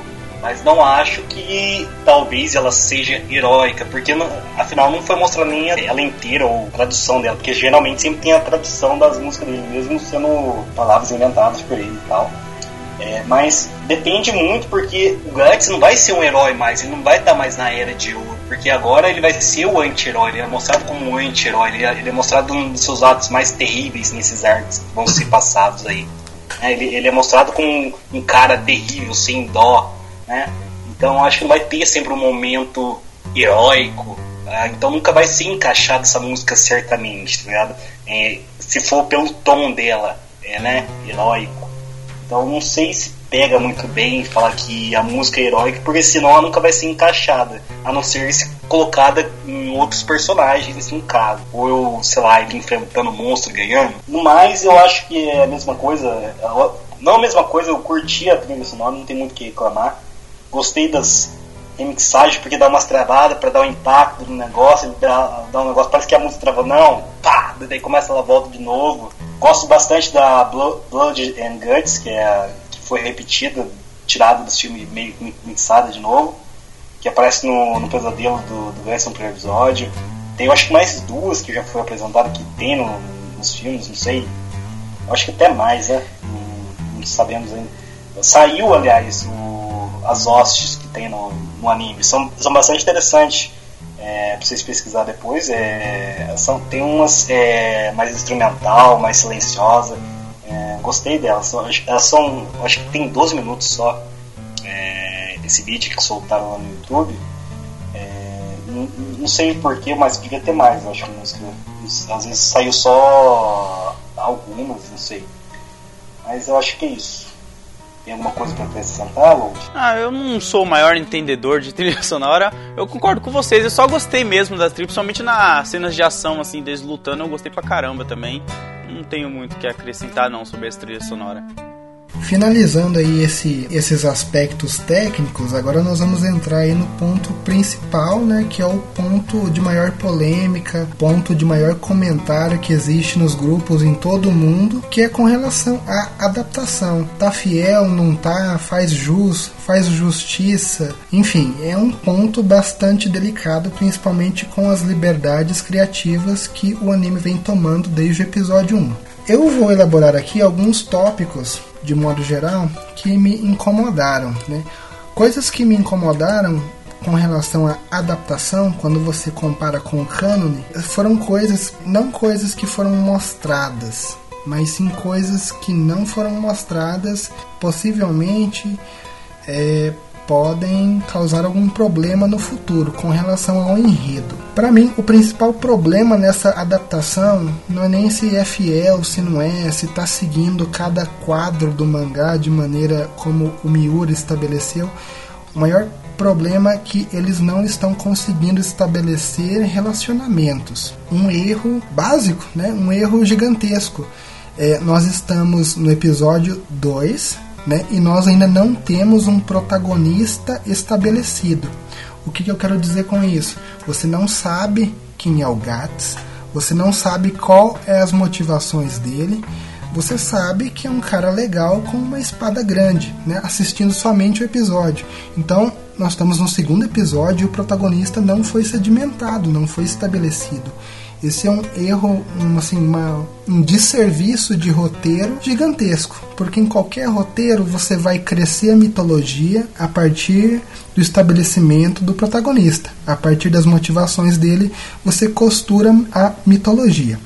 mas não acho que talvez ela seja heróica, porque não, afinal não foi mostrada nem ela inteira ou tradução dela, porque geralmente sempre tem a tradução das músicas dele, mesmo sendo palavras inventadas por ele e tal. É, mas depende muito porque o Guts não vai ser um herói mais, ele não vai estar mais na era de ouro, porque agora ele vai ser o anti-herói, ele é mostrado como um anti-herói, ele, é, ele, é mostrado um dos seus atos mais terríveis nesses artes que vão ser passados aí. É, ele, ele, é mostrado como um, um cara terrível, sem dó, né? Então acho que não vai ter sempre um momento heróico. Tá? Então nunca vai ser encaixada essa música certamente, tá ligado? É, se for pelo tom dela, é, né? Heróico. Então não sei se pega muito bem falar que a música é heróica, porque senão ela nunca vai ser encaixada, a não ser se colocada em outros personagens, em caso. Ou eu, sei lá, ele enfrentando monstro ganhando. No mais, eu acho que é a mesma coisa. Não a mesma coisa, eu curti a trilha sonora, não tem muito o que reclamar. Gostei das remixagens porque dá umas travadas para dar um impacto no negócio, dá, dá um negócio, parece que a música travou, não, pá, daí começa ela volta de novo. Gosto bastante da Blood and Guts, que, é, que foi repetida, tirada do filme meio mixada de novo, que aparece no, no pesadelo do, do Grayson pro episódio. Tem eu acho que mais duas que já foi apresentado que tem no, nos filmes, não sei. Eu acho que até mais, né? Não, não sabemos ainda. Saiu, aliás, o as hostes que tem no, no anime. São, são bastante interessantes é, pra vocês pesquisar depois. É, são, tem umas é, mais instrumental, mais silenciosa. É, gostei delas. Elas são. Acho que tem 12 minutos só. É, esse vídeo que soltaram lá no YouTube. É, não, não, sei porquê, mas devia ter mais. Acho que música. Às vezes saiu só algumas, não sei. Mas eu acho que é isso. Tem alguma coisa para acrescentar, Load? Ah, eu não sou o maior entendedor de trilha sonora. Eu concordo com vocês, eu só gostei mesmo da trilha, principalmente nas cenas de ação, assim, deles lutando, eu gostei pra caramba também. Não tenho muito o que acrescentar não sobre essa trilha sonora. Finalizando aí esse, esses aspectos técnicos, agora nós vamos entrar aí no ponto principal, né, que é o ponto de maior polêmica, ponto de maior comentário que existe nos grupos em todo o mundo, que é com relação à adaptação. Tá fiel, não tá, faz jus, faz justiça, enfim, é um ponto bastante delicado, principalmente com as liberdades criativas que o anime vem tomando desde o episódio 1. Eu vou elaborar aqui alguns tópicos de modo geral, que me incomodaram. Né? Coisas que me incomodaram com relação à adaptação, quando você compara com o cânone, foram coisas, não coisas que foram mostradas, mas sim coisas que não foram mostradas, possivelmente é, podem causar algum problema no futuro com relação ao enredo. Para mim, o principal problema nessa adaptação não é nem se é fiel, se não é, se está seguindo cada quadro do mangá de maneira como o Miura estabeleceu. O maior problema é que eles não estão conseguindo estabelecer relacionamentos. Um erro básico, né? um erro gigantesco. É, nós estamos no episódio 2 né? e nós ainda não temos um protagonista estabelecido. O que, que eu quero dizer com isso? Você não sabe quem é o Gats, você não sabe qual é as motivações dele, você sabe que é um cara legal com uma espada grande, né? assistindo somente o episódio. Então, nós estamos no segundo episódio e o protagonista não foi sedimentado, não foi estabelecido. Esse é um erro, um, assim, uma, um desserviço de roteiro gigantesco, porque em qualquer roteiro você vai crescer a mitologia a partir do estabelecimento do protagonista, a partir das motivações dele você costura a mitologia.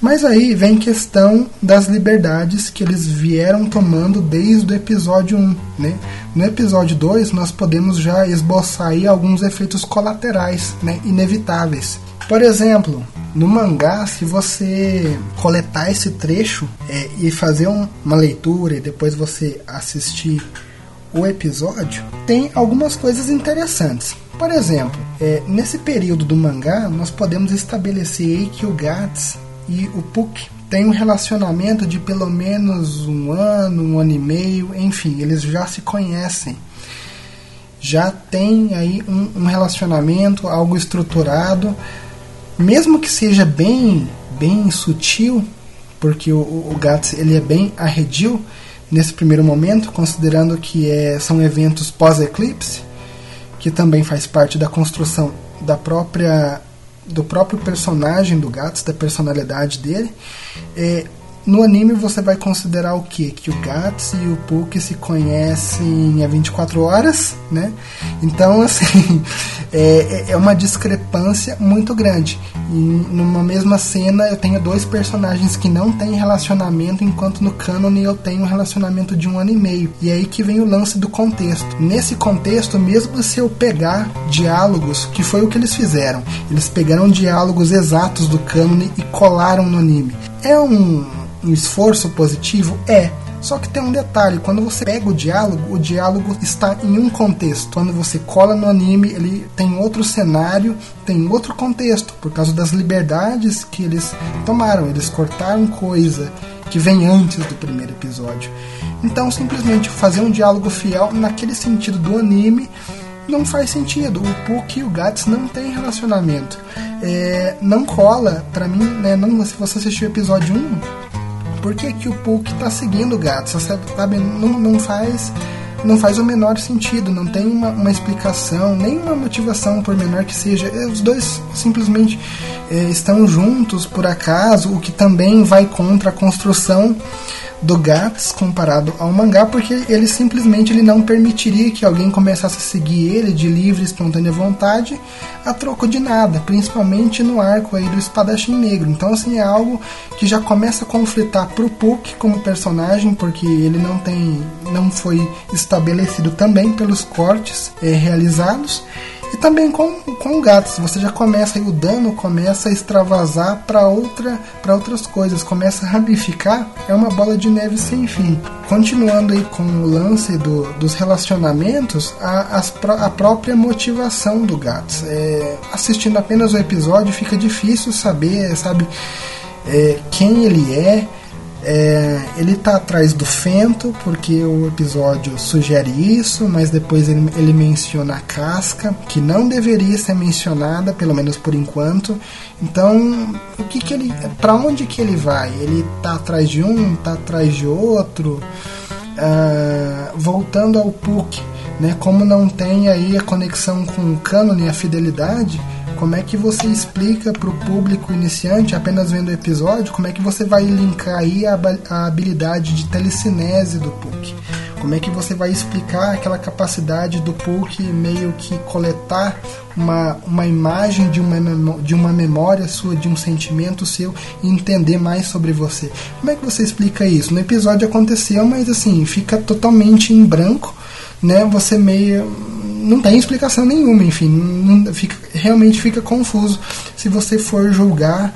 Mas aí vem questão das liberdades que eles vieram tomando desde o episódio 1. Né? No episódio 2, nós podemos já esboçar aí alguns efeitos colaterais né, inevitáveis. Por exemplo, no mangá, se você coletar esse trecho é, e fazer um, uma leitura e depois você assistir o episódio, tem algumas coisas interessantes. Por exemplo, é, nesse período do mangá, nós podemos estabelecer que o Gats e o Puck têm um relacionamento de pelo menos um ano, um ano e meio, enfim, eles já se conhecem. Já tem aí um, um relacionamento, algo estruturado, mesmo que seja bem, bem sutil, porque o, o Gats ele é bem arredio nesse primeiro momento, considerando que é, são eventos pós-eclipse, que também faz parte da construção da própria do próprio personagem do Gats, da personalidade dele. É, no anime você vai considerar o quê? Que o Gats e o Puck se conhecem há 24 horas, né? Então, assim, é, é, uma discrepância muito grande. E numa mesma cena eu tenho dois personagens que não têm relacionamento, enquanto no canon eu tenho um relacionamento de um ano e meio. E é aí que vem o lance do contexto. Nesse contexto, mesmo se eu pegar diálogos, que foi o que eles fizeram, eles pegaram diálogos exatos do canon e colaram no anime. É um um esforço positivo? É. Só que tem um detalhe, quando você pega o diálogo, o diálogo está em um contexto. Quando você cola no anime, ele tem outro cenário, tem outro contexto, por causa das liberdades que eles tomaram. Eles cortaram coisa que vem antes do primeiro episódio. Então, simplesmente fazer um diálogo fiel naquele sentido do anime não faz sentido. O Puck e o Gats não têm relacionamento. É, não cola, para mim, né, não, se você assistir o episódio 1, por que, que o Puck está seguindo o gato? Você sabe, não, não faz não faz o menor sentido, não tem uma, uma explicação, nem uma motivação, por menor que seja. É, os dois simplesmente é, estão juntos por acaso, o que também vai contra a construção do Gats comparado ao mangá, porque ele simplesmente ele não permitiria que alguém começasse a seguir ele de livre e espontânea vontade a troco de nada, principalmente no arco aí do espadachim negro. Então assim é algo que já começa a conflitar pro Puck como personagem, porque ele não tem não foi estabelecido também pelos cortes é, realizados e também com, com gatos, você já começa, o dano começa a extravasar para outra, outras coisas, começa a ramificar, é uma bola de neve sem fim. Continuando aí com o lance do, dos relacionamentos, a, as, a própria motivação do gatos. É, assistindo apenas o episódio fica difícil saber, sabe, é, quem ele é, é, ele tá atrás do Fento, porque o episódio sugere isso, mas depois ele, ele menciona a casca, que não deveria ser mencionada, pelo menos por enquanto. Então, o que que ele, para onde que ele vai? Ele tá atrás de um, tá atrás de outro. Uh, voltando ao Puck, né, como não tem aí a conexão com o canon e a fidelidade, como é que você explica para o público iniciante, apenas vendo o episódio, como é que você vai linkar aí a, a habilidade de telecinese do Puck? Como é que você vai explicar aquela capacidade do Puck meio que coletar uma, uma imagem de uma, de uma memória sua, de um sentimento seu e entender mais sobre você? Como é que você explica isso? No episódio aconteceu, mas assim, fica totalmente em branco, né? Você meio não tem explicação nenhuma, enfim, não, fica, realmente fica confuso se você for julgar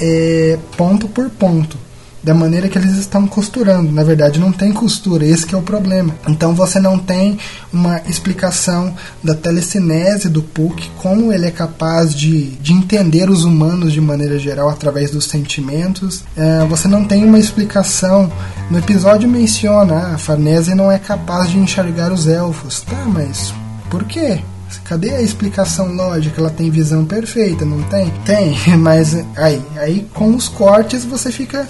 é, ponto por ponto. Da maneira que eles estão costurando. Na verdade, não tem costura, esse é o problema. Então você não tem uma explicação da telecinese do Puck, como ele é capaz de, de entender os humanos de maneira geral através dos sentimentos. É, você não tem uma explicação. No episódio menciona ah, a Farnese não é capaz de enxergar os elfos. Tá, mas por quê? Cadê a explicação lógica? Ela tem visão perfeita, não tem? Tem, mas aí, aí com os cortes você fica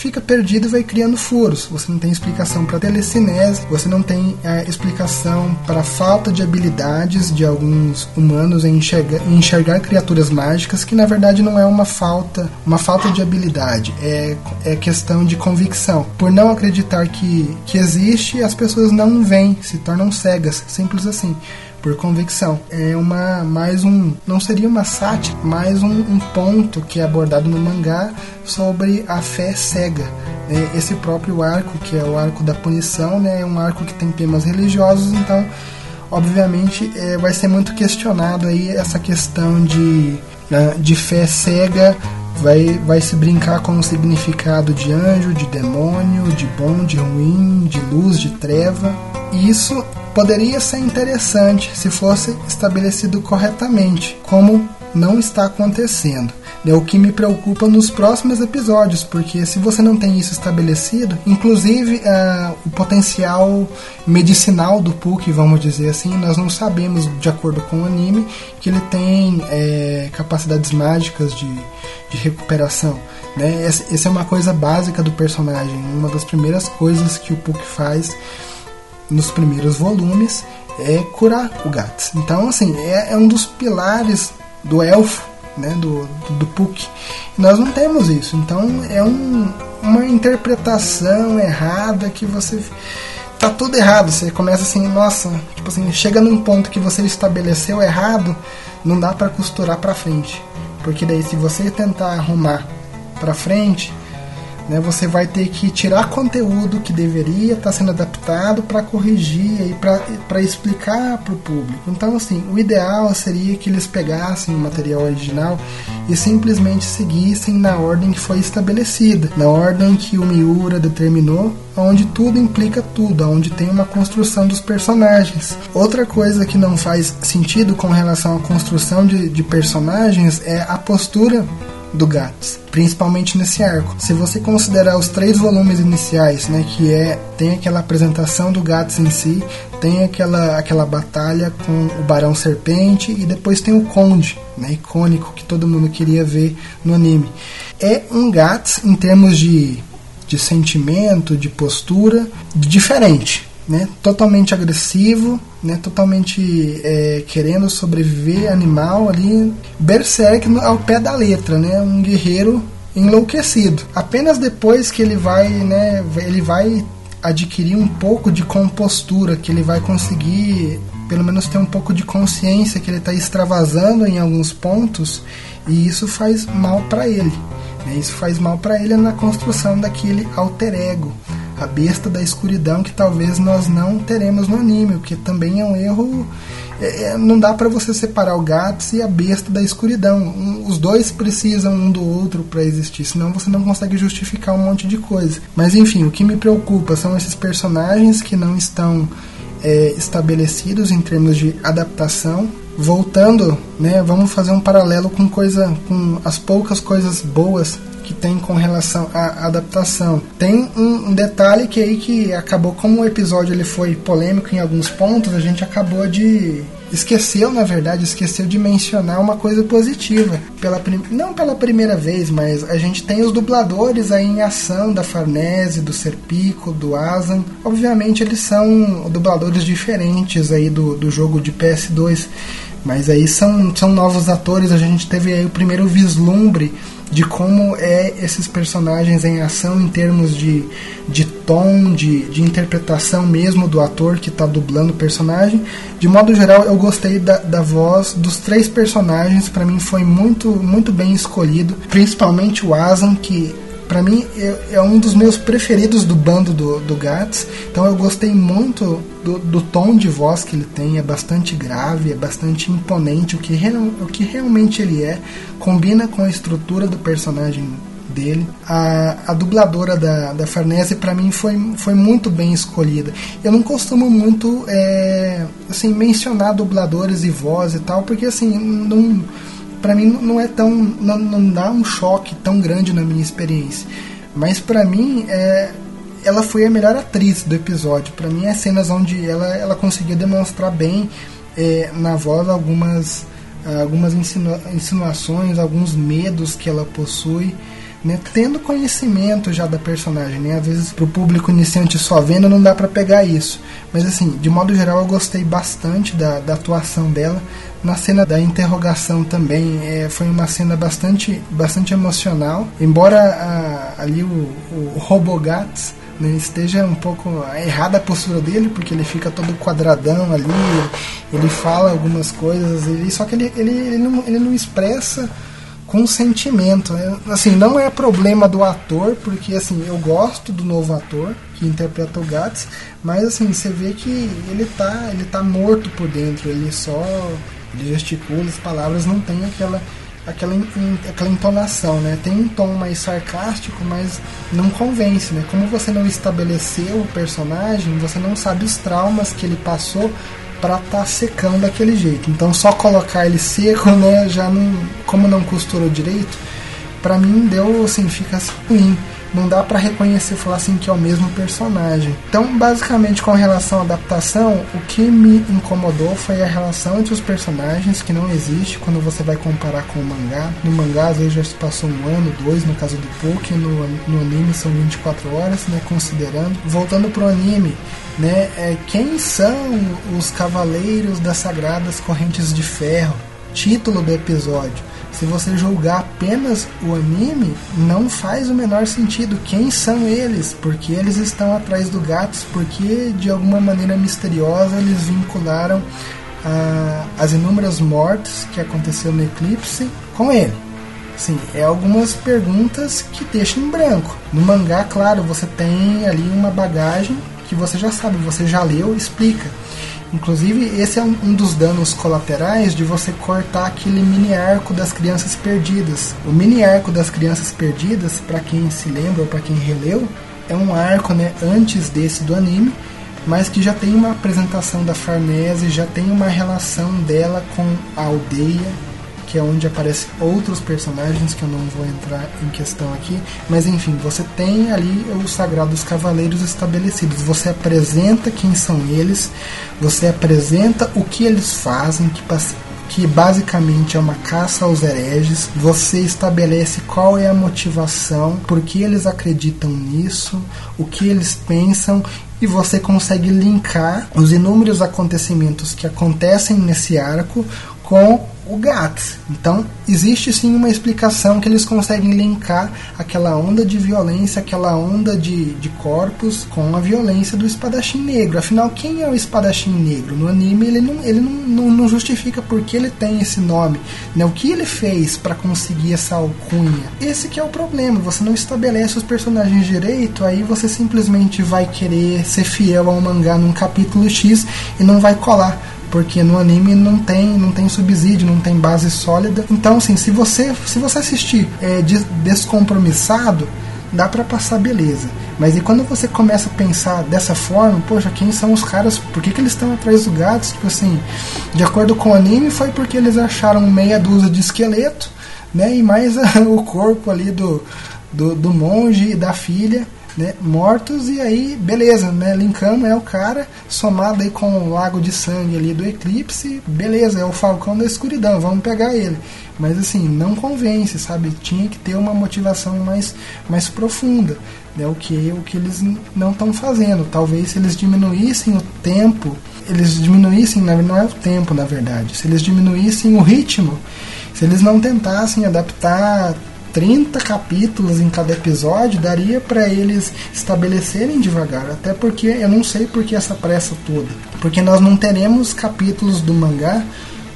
fica perdido e vai criando furos. Você não tem explicação para telecinese, você não tem é, explicação para falta de habilidades de alguns humanos em enxergar, em enxergar, criaturas mágicas, que na verdade não é uma falta, uma falta de habilidade, é, é questão de convicção. Por não acreditar que, que existe, as pessoas não veem, se tornam cegas, simples assim por convicção. É uma mais um, não seria uma sátira, mais um, um ponto que é abordado no mangá sobre a fé cega. É, esse próprio arco, que é o arco da punição, né, é um arco que tem temas religiosos, então obviamente é, vai ser muito questionado aí essa questão de, né, de fé cega vai, vai se brincar com o significado de anjo, de demônio, de bom, de ruim, de luz, de treva. E isso poderia ser interessante se fosse estabelecido corretamente, como não está acontecendo. É o que me preocupa nos próximos episódios, porque se você não tem isso estabelecido, inclusive uh, o potencial medicinal do Puck, vamos dizer assim, nós não sabemos, de acordo com o anime, que ele tem é, capacidades mágicas de, de recuperação. Né? Essa, essa é uma coisa básica do personagem, uma das primeiras coisas que o Puck faz nos primeiros volumes é curar o Gats. Então, assim, é, é um dos pilares do elfo, né, do, do Puck. Nós não temos isso. Então, é um, uma interpretação errada que você tá tudo errado. Você começa assim, nossa, tipo assim, chega num ponto que você estabeleceu errado, não dá para costurar para frente. Porque daí se você tentar arrumar para frente, né, você vai ter que tirar conteúdo que deveria estar tá sendo adaptado para corrigir e para explicar para o público. Então, assim, o ideal seria que eles pegassem o material original e simplesmente seguissem na ordem que foi estabelecida, na ordem que o Miura determinou, onde tudo implica tudo, onde tem uma construção dos personagens. Outra coisa que não faz sentido com relação à construção de, de personagens é a postura do Gats, principalmente nesse arco. Se você considerar os três volumes iniciais, né, que é tem aquela apresentação do Gats em si, tem aquela aquela batalha com o Barão Serpente e depois tem o Conde, né, icônico que todo mundo queria ver no anime. É um Gats em termos de de sentimento, de postura, diferente né, totalmente agressivo, né, totalmente é, querendo sobreviver, animal ali, berserk ao pé da letra, né, um guerreiro enlouquecido. Apenas depois que ele vai, né, ele vai adquirir um pouco de compostura, que ele vai conseguir pelo menos ter um pouco de consciência que ele está extravasando em alguns pontos e isso faz mal para ele. Né? Isso faz mal para ele na construção daquele alter ego a besta da escuridão que talvez nós não teremos no anime, o que também é um erro. É, é não dá para você separar o Gats e a besta da escuridão. Um, os dois precisam um do outro para existir, senão você não consegue justificar um monte de coisa. Mas enfim, o que me preocupa são esses personagens que não estão é, estabelecidos em termos de adaptação. Voltando, né, vamos fazer um paralelo com coisa, com as poucas coisas boas que tem com relação à adaptação. Tem um, um, detalhe que aí que acabou, como o episódio ele foi polêmico em alguns pontos, a gente acabou de esqueceu, na verdade, esqueceu de mencionar uma coisa positiva. Pela não pela primeira vez, mas a gente tem os dubladores aí em ação da Farnese, do Serpico, do Asan. Obviamente eles são dubladores diferentes aí do, do jogo de PS2, mas aí são, são novos atores. A gente teve aí o primeiro vislumbre de como é esses personagens em ação em termos de, de tom, de, de interpretação mesmo do ator que está dublando o personagem. De modo geral, eu gostei da, da voz dos três personagens, para mim foi muito, muito bem escolhido, principalmente o Asan, que para mim é, é, um dos meus preferidos do bando do, do Gats. Então eu gostei muito do, do, tom de voz que ele tem, é bastante grave, é bastante imponente, o que, o que realmente ele é, combina com a estrutura do personagem dele. A, a dubladora da, da Farnese, para mim, foi, foi muito bem escolhida. Eu não costumo muito é, assim, mencionar dubladores e voz e tal, porque assim, não, pra mim não é tão. Não, não dá um choque tão grande na minha experiência. Mas para mim, é, ela foi a melhor atriz do episódio. Para mim, é cenas onde ela, ela conseguiu demonstrar bem é, na voz algumas, algumas insinu insinuações, alguns medos que ela possui. Né, tendo conhecimento já da personagem, né? Às vezes pro público iniciante só vendo não dá para pegar isso. Mas assim, de modo geral eu gostei bastante da, da atuação dela. Na cena da interrogação também é, foi uma cena bastante, bastante emocional. Embora a, ali o, o Robogats né, esteja um pouco errada a postura dele, porque ele fica todo quadradão ali, ele fala algumas coisas, ele, só que ele, ele, ele, não, ele não expressa com sentimento. Né? Assim, não é problema do ator, porque assim, eu gosto do novo ator que interpreta o Gats, mas assim, você vê que ele tá, ele tá morto por dentro, ele só gesticula, as palavras não tem aquela aquela, aquela entonação, né? Tem um tom mais sarcástico, mas não convence, né? Como você não estabeleceu o personagem, você não sabe os traumas que ele passou para estar tá secando daquele jeito. Então só colocar ele seco, né, já não, como não costurou direito, para mim deu assim, fica ruim não dá para reconhecer falar assim que é o mesmo personagem. Então, basicamente, com relação à adaptação, o que me incomodou foi a relação entre os personagens que não existe quando você vai comparar com o mangá. No mangá, às vezes já se passou um ano, dois, no caso do Poké, no, no anime são 24 horas, né, considerando. Voltando pro anime, né, é, quem são os cavaleiros das sagradas correntes de ferro? Título do episódio se você julgar apenas o anime, não faz o menor sentido. Quem são eles? Porque eles estão atrás do Gatos? Porque de alguma maneira misteriosa eles vincularam ah, as inúmeras mortes que aconteceu no eclipse com ele? Sim, é algumas perguntas que deixam em branco. No mangá, claro, você tem ali uma bagagem que você já sabe, você já leu, explica. Inclusive, esse é um, um, dos danos colaterais de você cortar aquele mini arco das crianças perdidas. O mini arco das crianças perdidas, para quem se lembra ou para quem releu, é um arco né, antes desse do anime, mas que já tem uma apresentação da Farnese, já tem uma relação dela com a aldeia, que é onde aparecem outros personagens que eu não vou entrar em questão aqui, mas enfim, você tem ali os sagrados cavaleiros estabelecidos. Você apresenta quem são eles, você apresenta o que eles fazem, que que basicamente é uma caça aos hereges. Você estabelece qual é a motivação, por que eles acreditam nisso, o que eles pensam e você consegue linkar os inúmeros acontecimentos que acontecem nesse arco com o GATS. Então, existe sim uma explicação que eles conseguem linkar aquela onda de violência, aquela onda de, de corpos com a violência do espadachim negro. Afinal, quem é o espadachim negro? No anime, ele não, ele não, não, não justifica por que ele tem esse nome. Né? O que ele fez para conseguir essa alcunha? Esse que é o problema. Você não estabelece os personagens direito, aí você simplesmente vai querer ser fiel ao mangá num capítulo X e não vai colar porque no anime não tem não tem subsídio, não tem base sólida. Então, assim, se você se você assistir é, descompromissado, dá para passar beleza. Mas e quando você começa a pensar dessa forma, poxa, quem são os caras? Por que, que eles estão atrás do gato? Tipo assim, de acordo com o anime, foi porque eles acharam meia dúzia de esqueleto, né? E mais o corpo ali do, do, do monge e da filha né, mortos e aí beleza, né, linkamos é o cara somado aí com o lago de sangue ali do eclipse, beleza, é o falcão da escuridão, vamos pegar ele. Mas assim, não convence, sabe? Tinha que ter uma motivação mais, mais profunda, né, o que o que eles não estão fazendo. Talvez se eles diminuíssem o tempo, eles diminuíssem, não é o tempo, na verdade, se eles diminuíssem o ritmo, se eles não tentassem adaptar 30 capítulos em cada episódio, daria para eles estabelecerem devagar. Até porque eu não sei por que essa pressa toda. Porque nós não teremos capítulos do mangá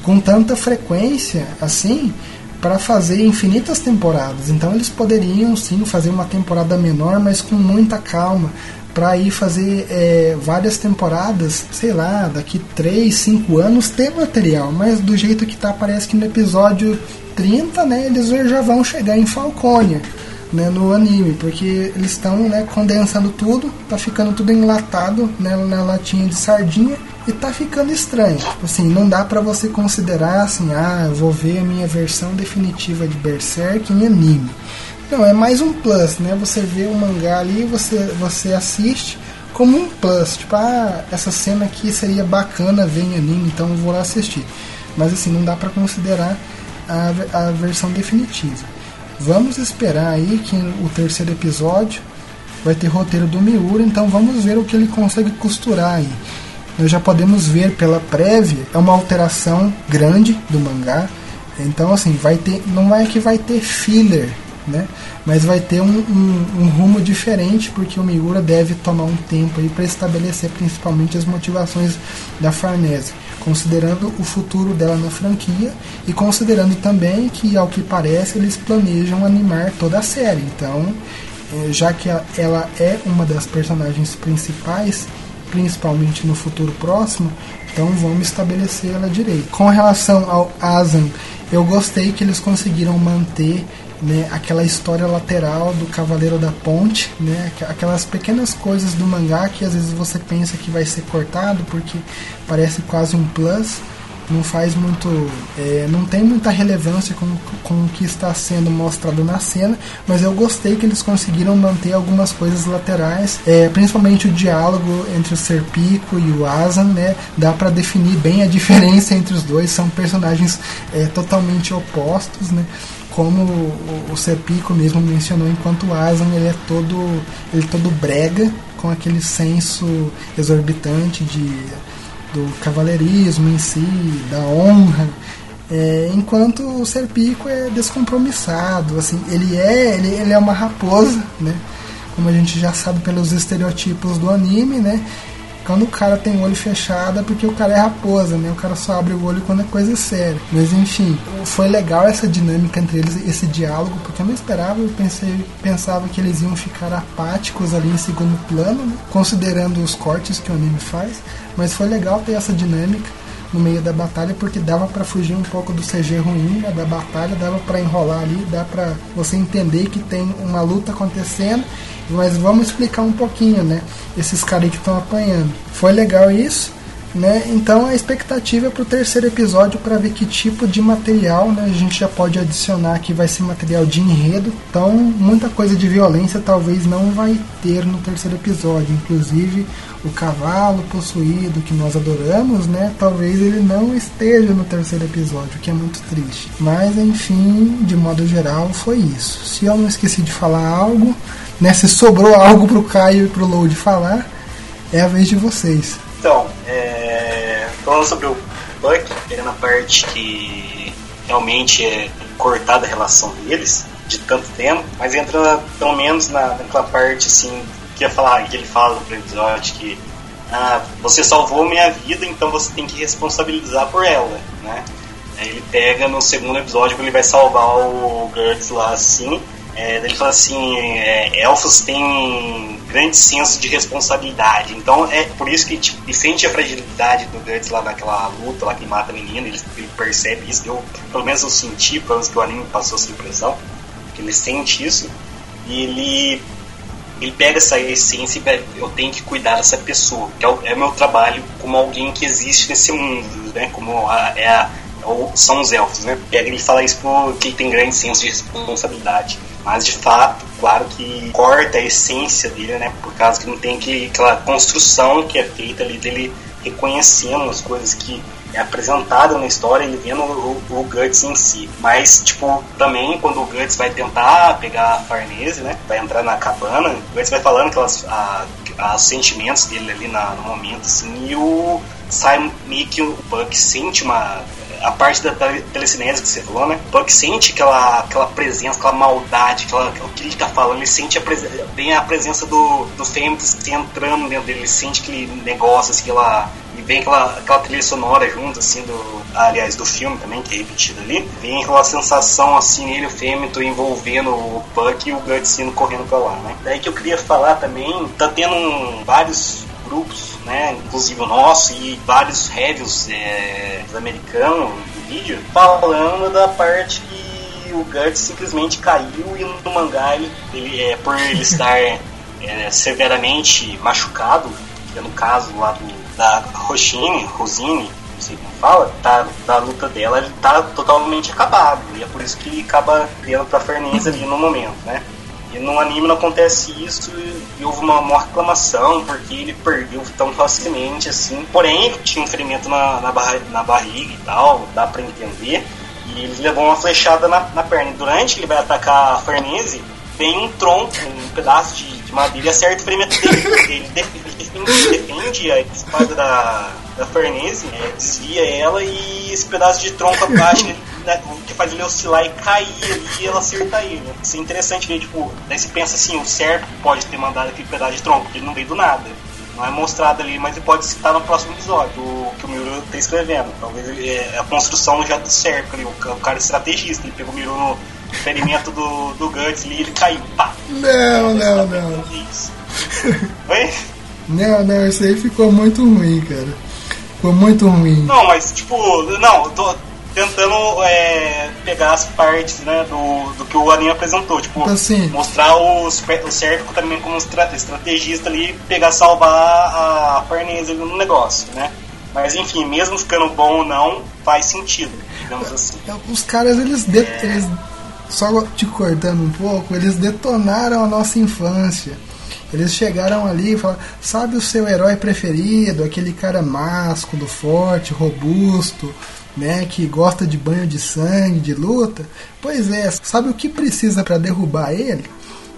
com tanta frequência assim para fazer infinitas temporadas. Então eles poderiam sim fazer uma temporada menor, mas com muita calma. Para ir fazer é, várias temporadas, sei lá, daqui 3, 5 anos ter material, mas do jeito que tá, parece que no episódio 30, né, eles já vão chegar em Falcônia. né, no anime, porque eles estão né, condensando tudo, tá ficando tudo enlatado né, na latinha de sardinha e tá ficando estranho. Tipo assim, não dá para você considerar assim, ah, eu vou ver a minha versão definitiva de Berserk em anime. Não, é mais um plus, né? Você vê o mangá ali, você, você assiste como um plus. Tipo, ah, essa cena aqui seria bacana ver em anime, então eu vou lá assistir. Mas assim, não dá para considerar a, a versão definitiva. Vamos esperar aí que o terceiro episódio vai ter roteiro do Miura, então vamos ver o que ele consegue costurar aí. Nós já podemos ver pela prévia, é uma alteração grande do mangá. Então assim, vai ter, não é que vai ter filler né? Mas vai ter um, um, um, rumo diferente porque o Miura deve tomar um tempo aí para estabelecer principalmente as motivações da Farnese, considerando o futuro dela na franquia e considerando também que, ao que parece, eles planejam animar toda a série. Então, eh, já que ela é uma das personagens principais, principalmente no futuro próximo, então vamos estabelecer ela direito. Com relação ao Azan, eu gostei que eles conseguiram manter né, aquela história lateral do Cavaleiro da Ponte, né, aquelas pequenas coisas do mangá que às vezes você pensa que vai ser cortado porque parece quase um plus, não faz muito, é, não tem muita relevância com, com o que está sendo mostrado na cena, mas eu gostei que eles conseguiram manter algumas coisas laterais, é, principalmente o diálogo entre o Serpico e o Asan, né, dá para definir bem a diferença entre os dois, são personagens é, totalmente opostos, né, como o, o Serpico mesmo mencionou, enquanto o Asan ele é todo, ele é todo brega, com aquele senso exorbitante de, do cavaleirismo em si, da honra, é, enquanto o Serpico é descompromissado, assim, ele é, ele, ele é uma raposa, né? Como a gente já sabe pelos estereotipos do anime, né? Quando o cara tem o olho fechado é porque o cara é raposa, né? O cara só abre o olho quando é coisa séria. Mas enfim, foi legal essa dinâmica entre eles, esse diálogo, porque eu não esperava, eu pensei, pensava que eles iam ficar apáticos ali em segundo plano, né? considerando os cortes que o anime faz. Mas foi legal ter essa dinâmica no meio da batalha porque dava para fugir um pouco do CG ruim né, da batalha, dava para enrolar ali, dá para você entender que tem uma luta acontecendo mas vamos explicar um pouquinho, né? Esses caras que estão apanhando. Foi legal isso, né? Então a expectativa é para o terceiro episódio para ver que tipo de material, né? A gente já pode adicionar que vai ser material de enredo. Então muita coisa de violência talvez não vai ter no terceiro episódio. Inclusive o cavalo possuído que nós adoramos, né? Talvez ele não esteja no terceiro episódio, o que é muito triste. Mas enfim, de modo geral foi isso. Se eu não esqueci de falar algo né? Se sobrou algo pro Caio e pro Load falar, é a vez de vocês. Então, é, falando sobre o Buck, pegando a parte que realmente é cortada a relação deles de tanto tempo, mas entra pelo menos na, naquela parte assim que ia falar, que ele fala no episódio que ah, você salvou minha vida, então você tem que responsabilizar por ela, né? Aí ele pega no segundo episódio quando ele vai salvar o Gertz lá assim, é, ele fala assim: é, elfos têm grande senso de responsabilidade. Então é por isso que tipo, ele sente a fragilidade do Guts lá naquela luta lá que mata a menina. Ele, ele percebe isso. Eu, pelo menos eu senti, pelo menos que o anime passou essa impressão, que ele sente isso. E ele, ele pega essa essência e eu tenho que cuidar dessa pessoa. Que é o é meu trabalho como alguém que existe nesse mundo, né? Como a, é a são os elfos, né? Pega ele fala isso porque ele tem grande senso de responsabilidade. Mas de fato, claro que corta a essência dele, né? Por causa que não tem que, aquela construção que é feita ali dele reconhecendo as coisas que é apresentado na história, ele vendo o, o, Guts em si. Mas, tipo, também quando o Guts vai tentar pegar a Farnese, né? Vai entrar na cabana, o Guts vai falando aquelas, a, a, os sentimentos dele ali na, no momento, assim, e o sai meio que o Buck sente uma a parte da telecinese que você falou, né? O Buck sente aquela, aquela presença, aquela maldade, aquela, aquilo que ele tá falando, ele sente a bem a presença do, do Fênix entrando dentro dele, ele sente aquele negócio, assim, aquela, e vem aquela, aquela trilha sonora junto, assim, do, aliás, do filme também, que é repetido ali, vem aquela sensação, assim, nele, o Fêmito envolvendo o Buck e o Guts indo correndo pra lá, né? Daí que eu queria falar também, tá tendo um, vários grupos né, inclusive o nosso e vários reviews é, americanos do vídeo, falando da parte que o Guts simplesmente caiu e no mangá ele, ele é, por ele estar é, severamente machucado, que é no caso lá do, da Roshine, Rosine, não sei como fala, tá, da luta dela, ele tá totalmente acabado. E é por isso que acaba criando pra Fernandes ali no momento, né? E no anime não acontece isso e houve uma, uma reclamação porque ele perdeu tão facilmente assim. Porém, ele tinha um ferimento na, na, barra, na barriga e tal, dá pra entender. E ele levou uma flechada na, na perna. Durante que ele vai atacar a Farnese, vem um tronco, um pedaço de, de madeira e acerta o ferimento dele. Ele defende, defende a espada da, da Farnese, é, desvia ela e esse pedaço de tronco abaixa né, que faz ele oscilar e cair ali e ela acertar ele. Isso é interessante ver, tipo, daí você pensa assim, o certo pode ter mandado aquele pedaço de tronco, porque ele não veio do nada. Não é mostrado ali, mas ele pode citar no próximo episódio, o que o Miru está escrevendo. Talvez é, a construção já do cerco ali, o, o cara é estrategista, ele pegou o Miru no ferimento do, do Guts ali e ele caiu. Pá! Não, não, não. Oi? Não, não, isso aí ficou muito ruim, cara. Ficou muito ruim. Não, mas tipo, não, tô, tentando é, pegar as partes né, do, do que o anime apresentou. Tipo, assim. mostrar o, o Sérfico também como estrategista ali, pegar, salvar a Farnese no negócio, né? Mas enfim, mesmo ficando bom ou não, faz sentido, digamos assim. Os caras, eles, de, é... eles só te cortando um pouco, eles detonaram a nossa infância. Eles chegaram ali e falaram: sabe o seu herói preferido? Aquele cara másculo, forte, robusto, né, que gosta de banho de sangue, de luta. Pois é, sabe o que precisa para derrubar ele?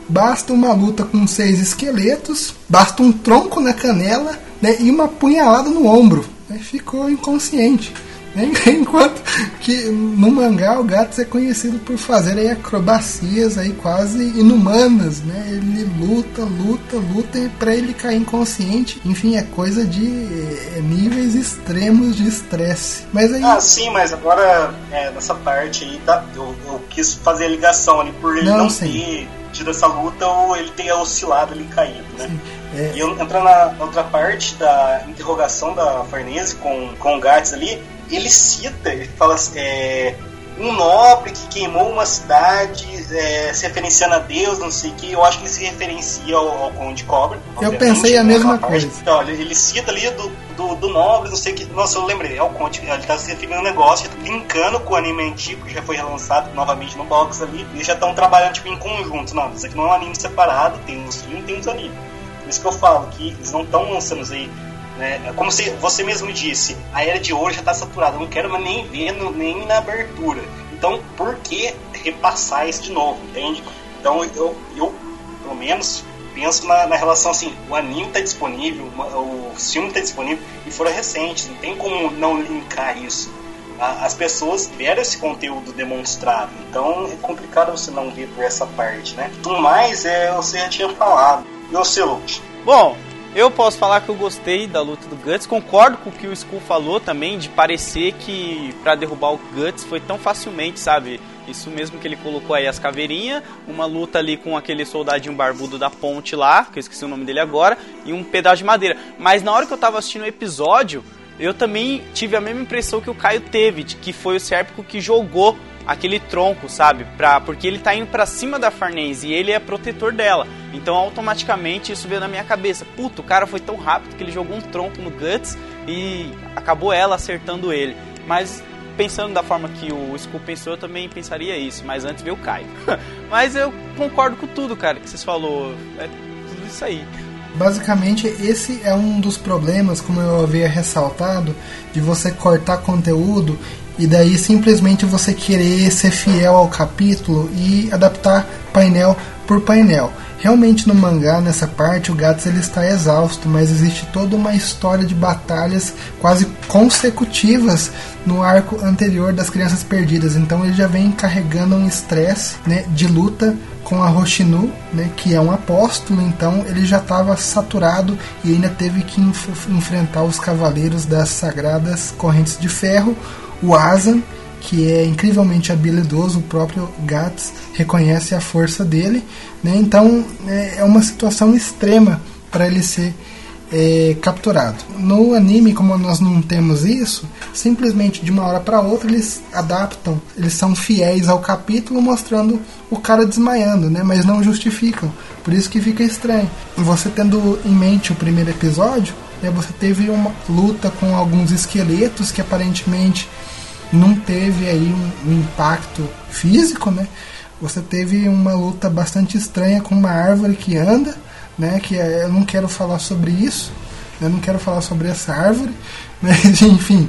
Basta uma luta com seis esqueletos, basta um tronco na canela né, e uma punhalada no ombro. Né, ficou inconsciente. Enquanto que no mangá o Gats é conhecido por fazer aí acrobacias aí quase inumanas, né? Ele luta, luta, luta para ele cair inconsciente. Enfim, é coisa de é, níveis extremos de estresse. Mas aí... Ah, sim, mas agora é, nessa parte aí tá, eu, eu, quis fazer a ligação ali por ele não, não ter tido essa luta ou ele ter oscilado ali caído, né? É... E eu, entrando na outra parte da interrogação da Farnese com, com o Gats ali, ele cita, ele fala assim, é, um nobre que queimou uma cidade, é, se referenciando a Deus, não sei o que, eu acho que ele se referencia ao, ao Conde Cobra. Eu pensei a mesma coisa. Então, ele, ele, cita ali do, do, do, nobre, não sei o que. Nossa, eu lembrei, é o Conde, ele está se referindo a um negócio, linkando com o anime antigo, que já foi relançado novamente no box ali, eles já estão trabalhando tipo, em conjunto. Não, isso aqui não é um anime separado, tem uns filmes, tem uns animes. Por isso que eu falo que eles não estão lançando aí né? É como você mesmo disse, a era de ouro já está saturada, não quero nem ver nem na abertura. Então, por que repassar isso de novo, entende? Então, eu, eu pelo menos, penso na, na relação assim: o anime está disponível, o filme está disponível e foram recentes, não tem como não linkar isso. As pessoas tiveram esse conteúdo demonstrado, então é complicado você não ver por essa parte, né? Mais, é, você já tinha falado. E o seu? Bom, eu posso falar que eu gostei da luta do Guts, concordo com o que o Skull falou também, de parecer que para derrubar o Guts foi tão facilmente, sabe? Isso mesmo que ele colocou aí as caveirinhas, uma luta ali com aquele soldadinho barbudo da ponte lá, que eu esqueci o nome dele agora, e um pedaço de madeira. Mas na hora que eu tava assistindo o episódio, eu também tive a mesma impressão que o Caio teve, de que foi o Sérpico que jogou aquele tronco, sabe? Pra, porque ele tá indo para cima da Farnese e ele é protetor dela. Então automaticamente isso veio na minha cabeça. Puta, o cara foi tão rápido que ele jogou um tronco no Guts e acabou ela acertando ele. Mas pensando da forma que o Skull pensou, eu também pensaria isso. Mas antes veio o Caio. mas eu concordo com tudo, cara, que vocês falou. É tudo isso aí. Basicamente, esse é um dos problemas, como eu havia ressaltado, de você cortar conteúdo e daí simplesmente você querer ser fiel ao capítulo e adaptar painel por painel. Realmente no mangá, nessa parte, o Gats ele está exausto, mas existe toda uma história de batalhas quase consecutivas no arco anterior das Crianças Perdidas. Então ele já vem carregando um estresse né, de luta com a Roshinu, né, que é um apóstolo, então ele já estava saturado e ainda teve que enf enfrentar os cavaleiros das sagradas correntes de ferro, o Asan, que é incrivelmente habilidoso, o próprio Gats reconhece a força dele, né? então é, é uma situação extrema para ele ser é, capturado. No anime, como nós não temos isso, simplesmente de uma hora para outra eles adaptam, eles são fiéis ao capítulo mostrando o cara desmaiando, né? Mas não justificam. Por isso que fica estranho. Você tendo em mente o primeiro episódio, né, você teve uma luta com alguns esqueletos que aparentemente não teve aí um, um impacto físico, né? Você teve uma luta bastante estranha com uma árvore que anda, né? Que é, eu não quero falar sobre isso, eu não quero falar sobre essa árvore, mas enfim.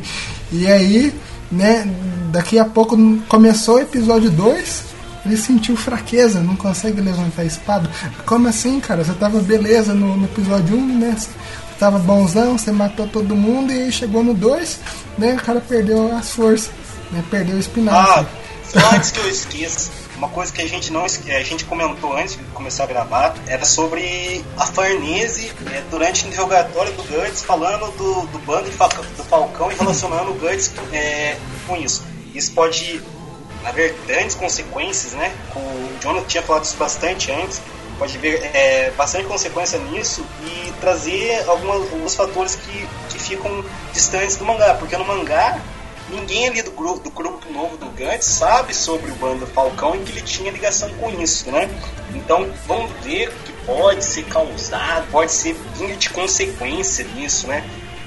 E aí, né? Daqui a pouco começou o episódio 2, ele sentiu fraqueza, não consegue levantar a espada. Como assim, cara? Você tava beleza no, no episódio 1, um, né? Tava bonzão, você matou todo mundo e chegou no 2, né? O cara perdeu as forças, né? Perdeu o espinafre. Ah, antes que eu esqueça, uma coisa que a gente não a gente comentou antes de começar a gravar era sobre a Farnese é, durante o interrogatório do Guts falando do, do bando do Falcão e relacionando o Guts é, com isso. Isso pode haver grandes consequências, né? O Jonathan tinha falado isso bastante antes. Pode haver é, bastante consequência nisso e trazer algumas, alguns fatores que, que ficam distantes do mangá, porque no mangá ninguém ali do grupo, do grupo novo do Gantz sabe sobre o bando Falcão e que ele tinha ligação com isso, né? Então vamos ver que pode ser causado, pode ser de consequência nisso, né?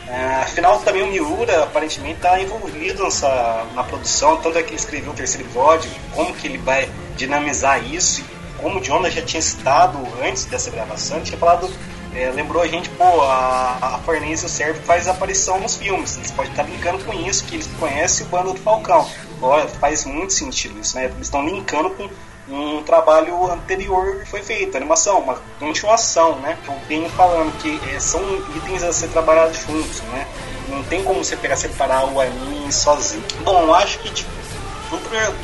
Uh, afinal, também o Miura aparentemente está envolvido nessa, na produção, tanto é que ele escreveu o terceiro episódio, como que ele vai dinamizar isso, como o Jonas já tinha citado antes dessa gravação, tinha falado é, lembrou a gente, pô, a, a Farnese e o Sérvio faz aparição nos filmes. Eles podem estar linkando com isso, que eles conhecem o bando do Falcão. Olha, faz muito sentido isso, né? Eles estão linkando com um trabalho anterior que foi feito, animação, uma continuação, né? Eu venho falando que é, são itens a ser trabalhados juntos, né? Não tem como você pegar separar o anime sozinho. Bom, acho que tipo,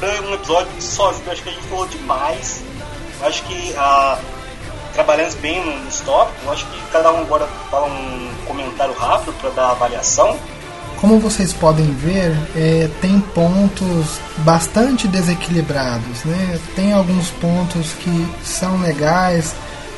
para um episódio sozinho, acho que a gente falou demais. Acho que a trabalhando bem nos tópicos. Acho que cada um agora fala um comentário rápido para dar avaliação. Como vocês podem ver, é, tem pontos bastante desequilibrados, né? Tem alguns pontos que são legais,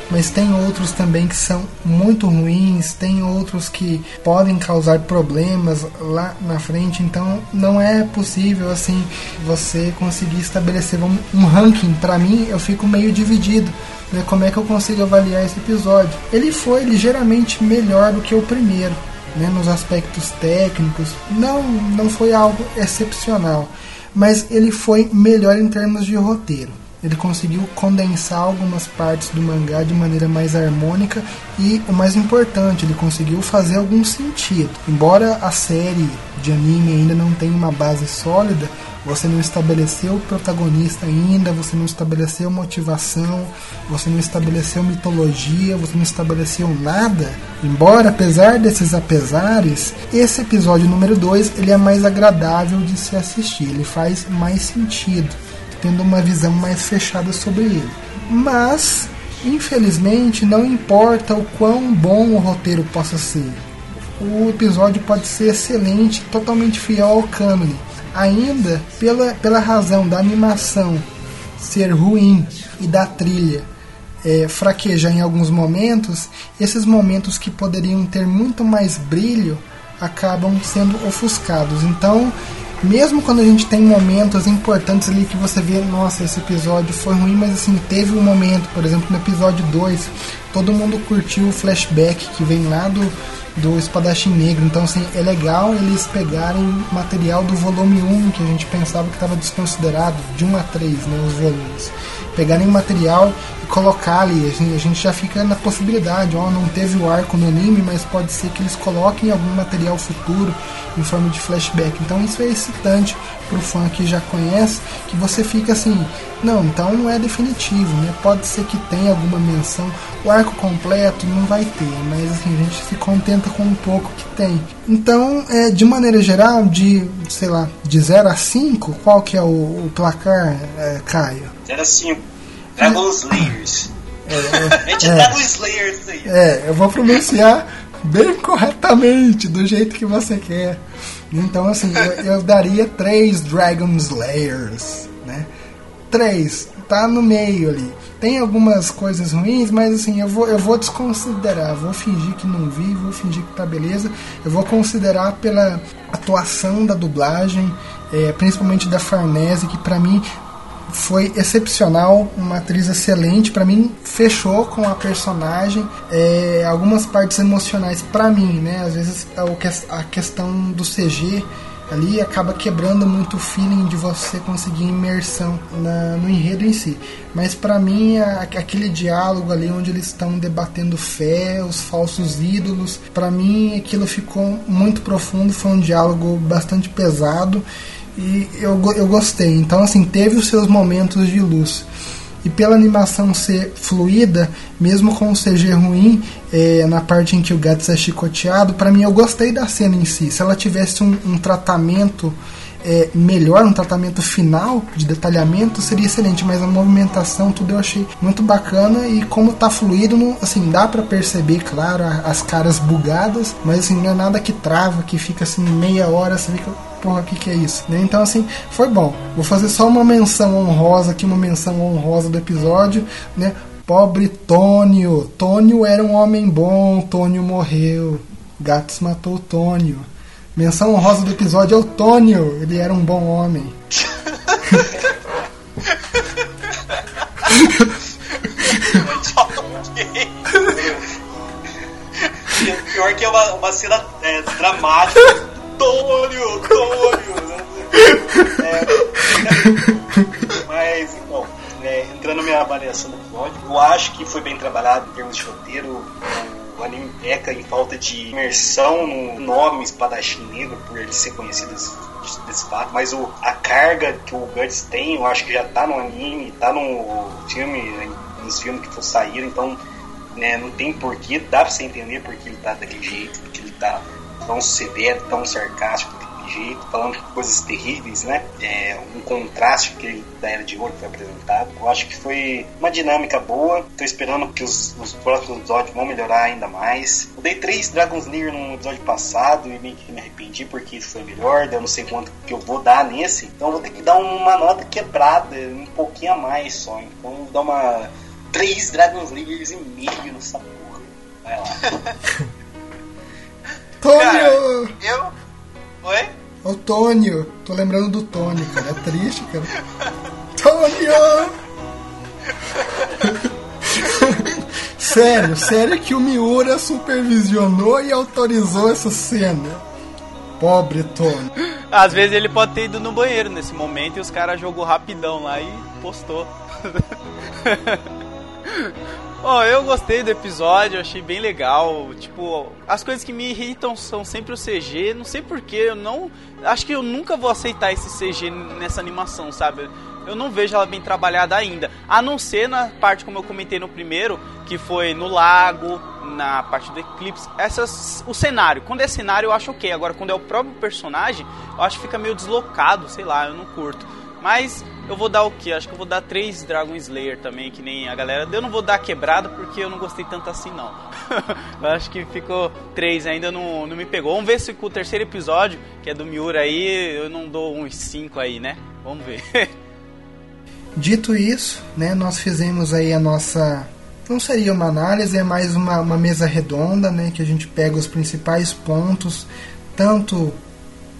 mas tem outros também que são muito ruins, tem outros que podem causar problemas lá na frente, então não é possível assim você conseguir estabelecer um, um ranking. Para mim, eu fico meio dividido. Né, como é que eu consigo avaliar esse episódio? Ele foi ligeiramente melhor do que o primeiro, né, nos aspectos técnicos. Não, não foi algo excepcional, mas ele foi melhor em termos de roteiro. Ele conseguiu condensar algumas partes do mangá de maneira mais harmônica e, o mais importante, ele conseguiu fazer algum sentido. Embora a série de anime ainda não tenha uma base sólida, você não estabeleceu o protagonista ainda, você não estabeleceu motivação, você não estabeleceu mitologia, você não estabeleceu nada. Embora, apesar desses apesares, esse episódio número 2 ele é mais agradável de se assistir, ele faz mais sentido tendo uma visão mais fechada sobre ele. Mas, infelizmente, não importa o quão bom o roteiro possa ser. O episódio pode ser excelente, totalmente fiel ao cânone. Ainda pela, pela razão da animação ser ruim e da trilha é, fraquejar em alguns momentos, esses momentos que poderiam ter muito mais brilho acabam sendo ofuscados. Então, mesmo quando a gente tem momentos importantes ali que você vê, nossa, esse episódio foi ruim, mas assim, teve um momento, por exemplo, no episódio 2, todo mundo curtiu o flashback que vem lá do, do Espadachim Negro. Então, assim, é legal eles pegarem material do volume 1, que a gente pensava que estava desconsiderado, de 1 a 3, né, os volumes. Pegarem material e colocar ali, assim, a gente já fica na possibilidade, ó, não teve o arco no anime, mas pode ser que eles coloquem algum material futuro em forma de flashback. Então, isso é excitante pro fã que já conhece, que você fica assim, não, então não é definitivo, né? Pode ser que tenha alguma menção. O arco completo não vai ter, mas assim, a gente se contenta com um pouco que tem. Então, é, de maneira geral, de, sei lá, de 0 a 5, qual que é o, o placar, é, Caio? 0 a 5. Dragon Slayers. É, é, é, Dragon Slayers aí. É, eu vou pronunciar bem corretamente, do jeito que você quer. Então, assim, eu, eu daria 3 Dragon Slayers, né? 3. tá no meio ali. Tem algumas coisas ruins, mas assim, eu vou, eu vou desconsiderar, vou fingir que não vi, vou fingir que tá beleza. Eu vou considerar pela atuação da dublagem, é, principalmente da Farnese, que para mim foi excepcional, uma atriz excelente. Para mim, fechou com a personagem. É, algumas partes emocionais para mim, né? Às vezes a questão do CG ali acaba quebrando muito o feeling de você conseguir imersão na, no enredo em si. Mas para mim, a, aquele diálogo ali onde eles estão debatendo fé, os falsos ídolos, para mim aquilo ficou muito profundo. Foi um diálogo bastante pesado e eu, eu gostei. Então, assim, teve os seus momentos de luz. E pela animação ser fluida, mesmo com o CG ruim, é, na parte em que o Guts é chicoteado, para mim eu gostei da cena em si. Se ela tivesse um, um tratamento é, melhor, um tratamento final de detalhamento, seria excelente, mas a movimentação, tudo eu achei muito bacana e como tá fluido, não, assim, dá para perceber, claro, as caras bugadas, mas assim, não é nada que trava, que fica assim meia hora, você fica porra, o que, que é isso? Né? Então, assim, foi bom. Vou fazer só uma menção honrosa aqui, uma menção honrosa do episódio, né? Pobre Tônio. Tônio era um homem bom, Tônio morreu. Gatos matou Tônio. Menção honrosa do episódio é o Tônio. Ele era um bom homem. Pior que é uma, uma cena é, dramática Tônio, Tônio. Né? É, mas, é, entrando na minha avaliação do episódio, eu acho que foi bem trabalhado em termos de roteiro. O anime peca em falta de imersão no nome espadachim negro, por ele ser conhecido desse, desse fato. Mas o, a carga que o Guts tem, eu acho que já tá no anime, tá no filme, nos filmes que for sair, então né, não tem porquê, dá pra você entender porque ele tá daquele jeito, porque ele tá tão severo, tão sarcástico daquele jeito, falando coisas terríveis, né? É, um contraste que da Era de Ouro foi apresentado. Eu acho que foi uma dinâmica boa. Tô esperando que os, os próximos episódios vão melhorar ainda mais. Eu dei três Dragon's Lair no episódio passado e meio que me arrependi porque isso foi melhor. Eu não sei quanto que eu vou dar nesse. Então vou ter que dar uma nota quebrada, um pouquinho a mais só. Então vou dar uma três Dragon's Lairs e meio nessa porra. Vai lá. Tônio! Cara, eu. Oi? O Tônio. Tô lembrando do Tônio, cara. É triste, cara. Tônio! sério, sério que o Miura supervisionou e autorizou essa cena. Pobre Tônio. Às vezes ele pode ter ido no banheiro nesse momento e os caras jogou rapidão lá e postou. Oh, eu gostei do episódio, achei bem legal. Tipo, as coisas que me irritam são sempre o CG. Não sei porquê, eu não. Acho que eu nunca vou aceitar esse CG nessa animação, sabe? Eu não vejo ela bem trabalhada ainda. A não ser na parte, como eu comentei no primeiro, que foi no lago, na parte do eclipse. Essas, o cenário. Quando é cenário, eu acho ok. Agora, quando é o próprio personagem, eu acho que fica meio deslocado, sei lá, eu não curto. Mas eu vou dar o que? Acho que eu vou dar três Dragon Slayer também, que nem a galera. Eu não vou dar quebrada porque eu não gostei tanto assim, não. eu acho que ficou três ainda não, não me pegou. Vamos ver se com o terceiro episódio, que é do Miura aí, eu não dou uns cinco aí, né? Vamos ver. Dito isso, né, nós fizemos aí a nossa. Não seria uma análise, é mais uma, uma mesa redonda, né? Que a gente pega os principais pontos, tanto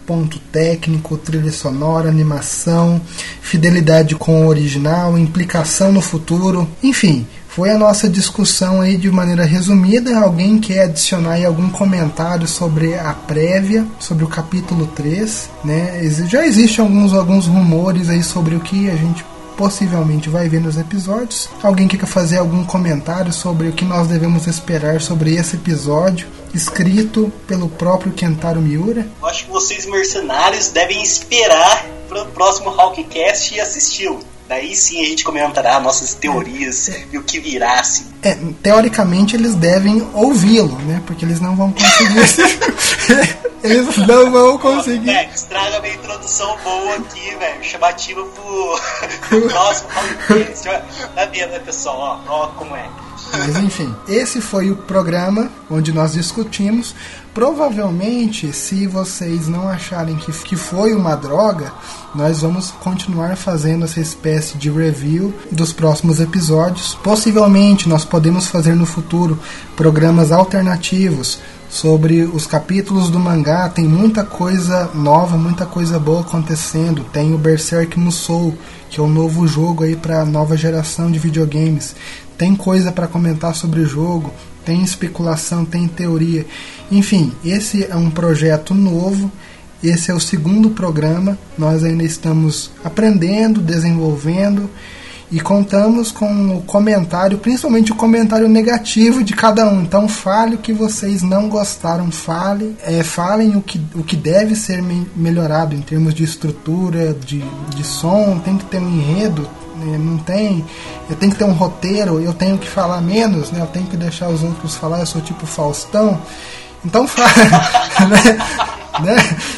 ponto técnico, trilha sonora, animação, fidelidade com o original, implicação no futuro, enfim, foi a nossa discussão aí de maneira resumida. Alguém quer adicionar aí algum comentário sobre a prévia, sobre o capítulo 3, né? Já existem alguns, alguns rumores aí sobre o que a gente possivelmente vai ver nos episódios. Alguém quer fazer algum comentário sobre o que nós devemos esperar sobre esse episódio? escrito pelo próprio Kentaro Miura. Eu acho que vocês, mercenários, devem esperar para o próximo Hawkcast e assisti-lo. Daí sim a gente comentará nossas teorias é, e o que virá. Assim. É, teoricamente eles devem ouvi-lo, né? Porque eles não vão conseguir. Eles não vão conseguir. Velho, estraga minha introdução boa aqui, velho. Chamativa pro, próximo. Tá vendo, né, pessoal? Ó, ó como é. Mas enfim, esse foi o programa onde nós discutimos. Provavelmente, se vocês não acharem que, que foi uma droga, nós vamos continuar fazendo essa espécie de review dos próximos episódios. Possivelmente, nós podemos fazer no futuro programas alternativos sobre os capítulos do mangá. Tem muita coisa nova, muita coisa boa acontecendo. Tem o Berserk Musou, que é o novo jogo aí para a nova geração de videogames tem coisa para comentar sobre o jogo, tem especulação, tem teoria. Enfim, esse é um projeto novo. Esse é o segundo programa. Nós ainda estamos aprendendo, desenvolvendo e contamos com o comentário, principalmente o comentário negativo de cada um. Então fale o que vocês não gostaram, fale, é, falem o que, o que deve ser me melhorado em termos de estrutura, de, de som, tem que ter um enredo, né? não tem. Eu tenho que ter um roteiro, eu tenho que falar menos, né? Eu tenho que deixar os outros falar, eu sou tipo Faustão. Então fala, né? Né?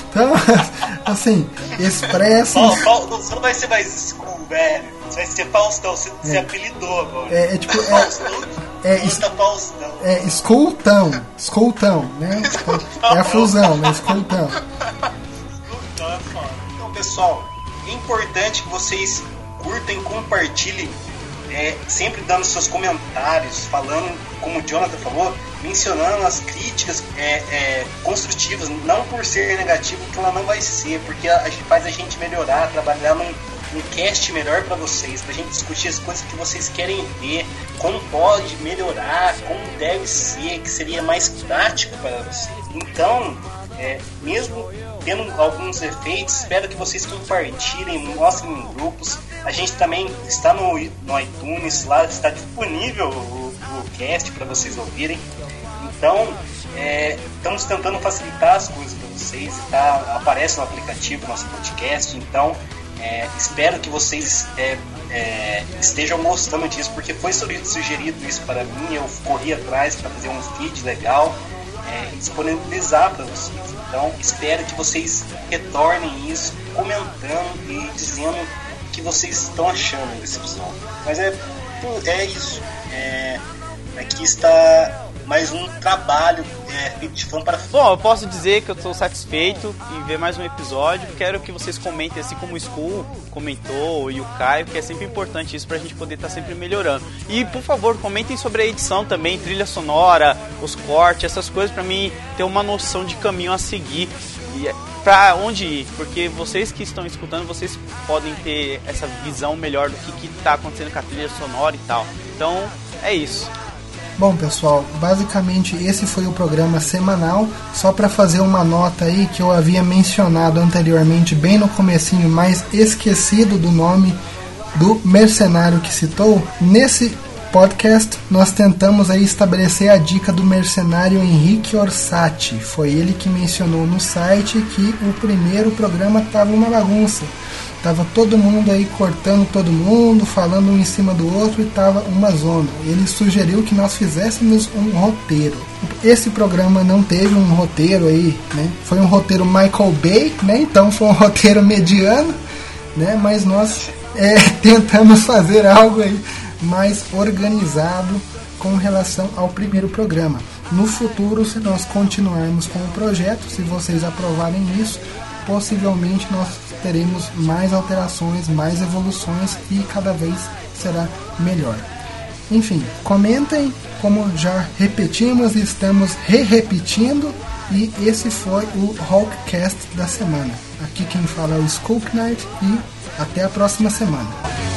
Então, assim, expressa. Você não vai ser mais school, velho. Você vai ser Faustão, você é. se apelidou agora. É, é tipo. É, Faustão. É, es, é escoltão, escoltão, né? É a fusão, né? Escoltão. Então, pessoal, é importante que vocês curtem, compartilhem, é, sempre dando seus comentários, falando, como o Jonathan falou, mencionando as críticas é, é, construtivas, não por ser negativo, que ela não vai ser, porque a, a, faz a gente melhorar, trabalhar num, um cast melhor para vocês, pra gente discutir as coisas que vocês querem ver, como pode melhorar, como deve ser, que seria mais prático para vocês. Então, é, mesmo tendo alguns efeitos, espero que vocês compartilhem, mostrem em grupos. A gente também está no, no iTunes, lá está disponível o, o cast para vocês ouvirem. Então, é, estamos tentando facilitar as coisas para vocês. Tá, aparece no aplicativo nosso podcast. Então, é, espero que vocês é, é, estejam gostando disso, porque foi sugerido isso para mim. Eu corri atrás para fazer um feed legal, é, disponibilizar para vocês. Então, espero que vocês retornem isso, comentando e dizendo o que vocês estão achando desse episódio. Mas é, é isso. É, aqui está mais um trabalho é, de fã para fã. Bom, eu posso dizer que eu estou satisfeito em ver mais um episódio. Quero que vocês comentem, assim como o Skull comentou e o Caio, que é sempre importante isso para a gente poder estar tá sempre melhorando. E por favor, comentem sobre a edição também, trilha sonora, os cortes, essas coisas para mim ter uma noção de caminho a seguir. E é, para onde ir, porque vocês que estão escutando, vocês podem ter essa visão melhor do que está acontecendo com a trilha sonora e tal. Então, é isso. Bom, pessoal, basicamente esse foi o programa semanal. Só para fazer uma nota aí que eu havia mencionado anteriormente, bem no comecinho, mas esquecido do nome do mercenário que citou. Nesse podcast nós tentamos aí estabelecer a dica do mercenário Henrique Orsatti. Foi ele que mencionou no site que o primeiro programa estava uma bagunça Tava todo mundo aí cortando todo mundo, falando um em cima do outro e tava uma zona. Ele sugeriu que nós fizéssemos um roteiro. Esse programa não teve um roteiro aí, né? Foi um roteiro Michael Bay, né? Então foi um roteiro mediano, né? Mas nós é, tentamos fazer algo aí mais organizado com relação ao primeiro programa. No futuro, se nós continuarmos com o projeto, se vocês aprovarem isso, possivelmente nós teremos mais alterações, mais evoluções e cada vez será melhor. Enfim, comentem, como já repetimos, estamos re-repetindo e esse foi o Hulkcast da semana. Aqui quem fala é o Skull Knight e até a próxima semana.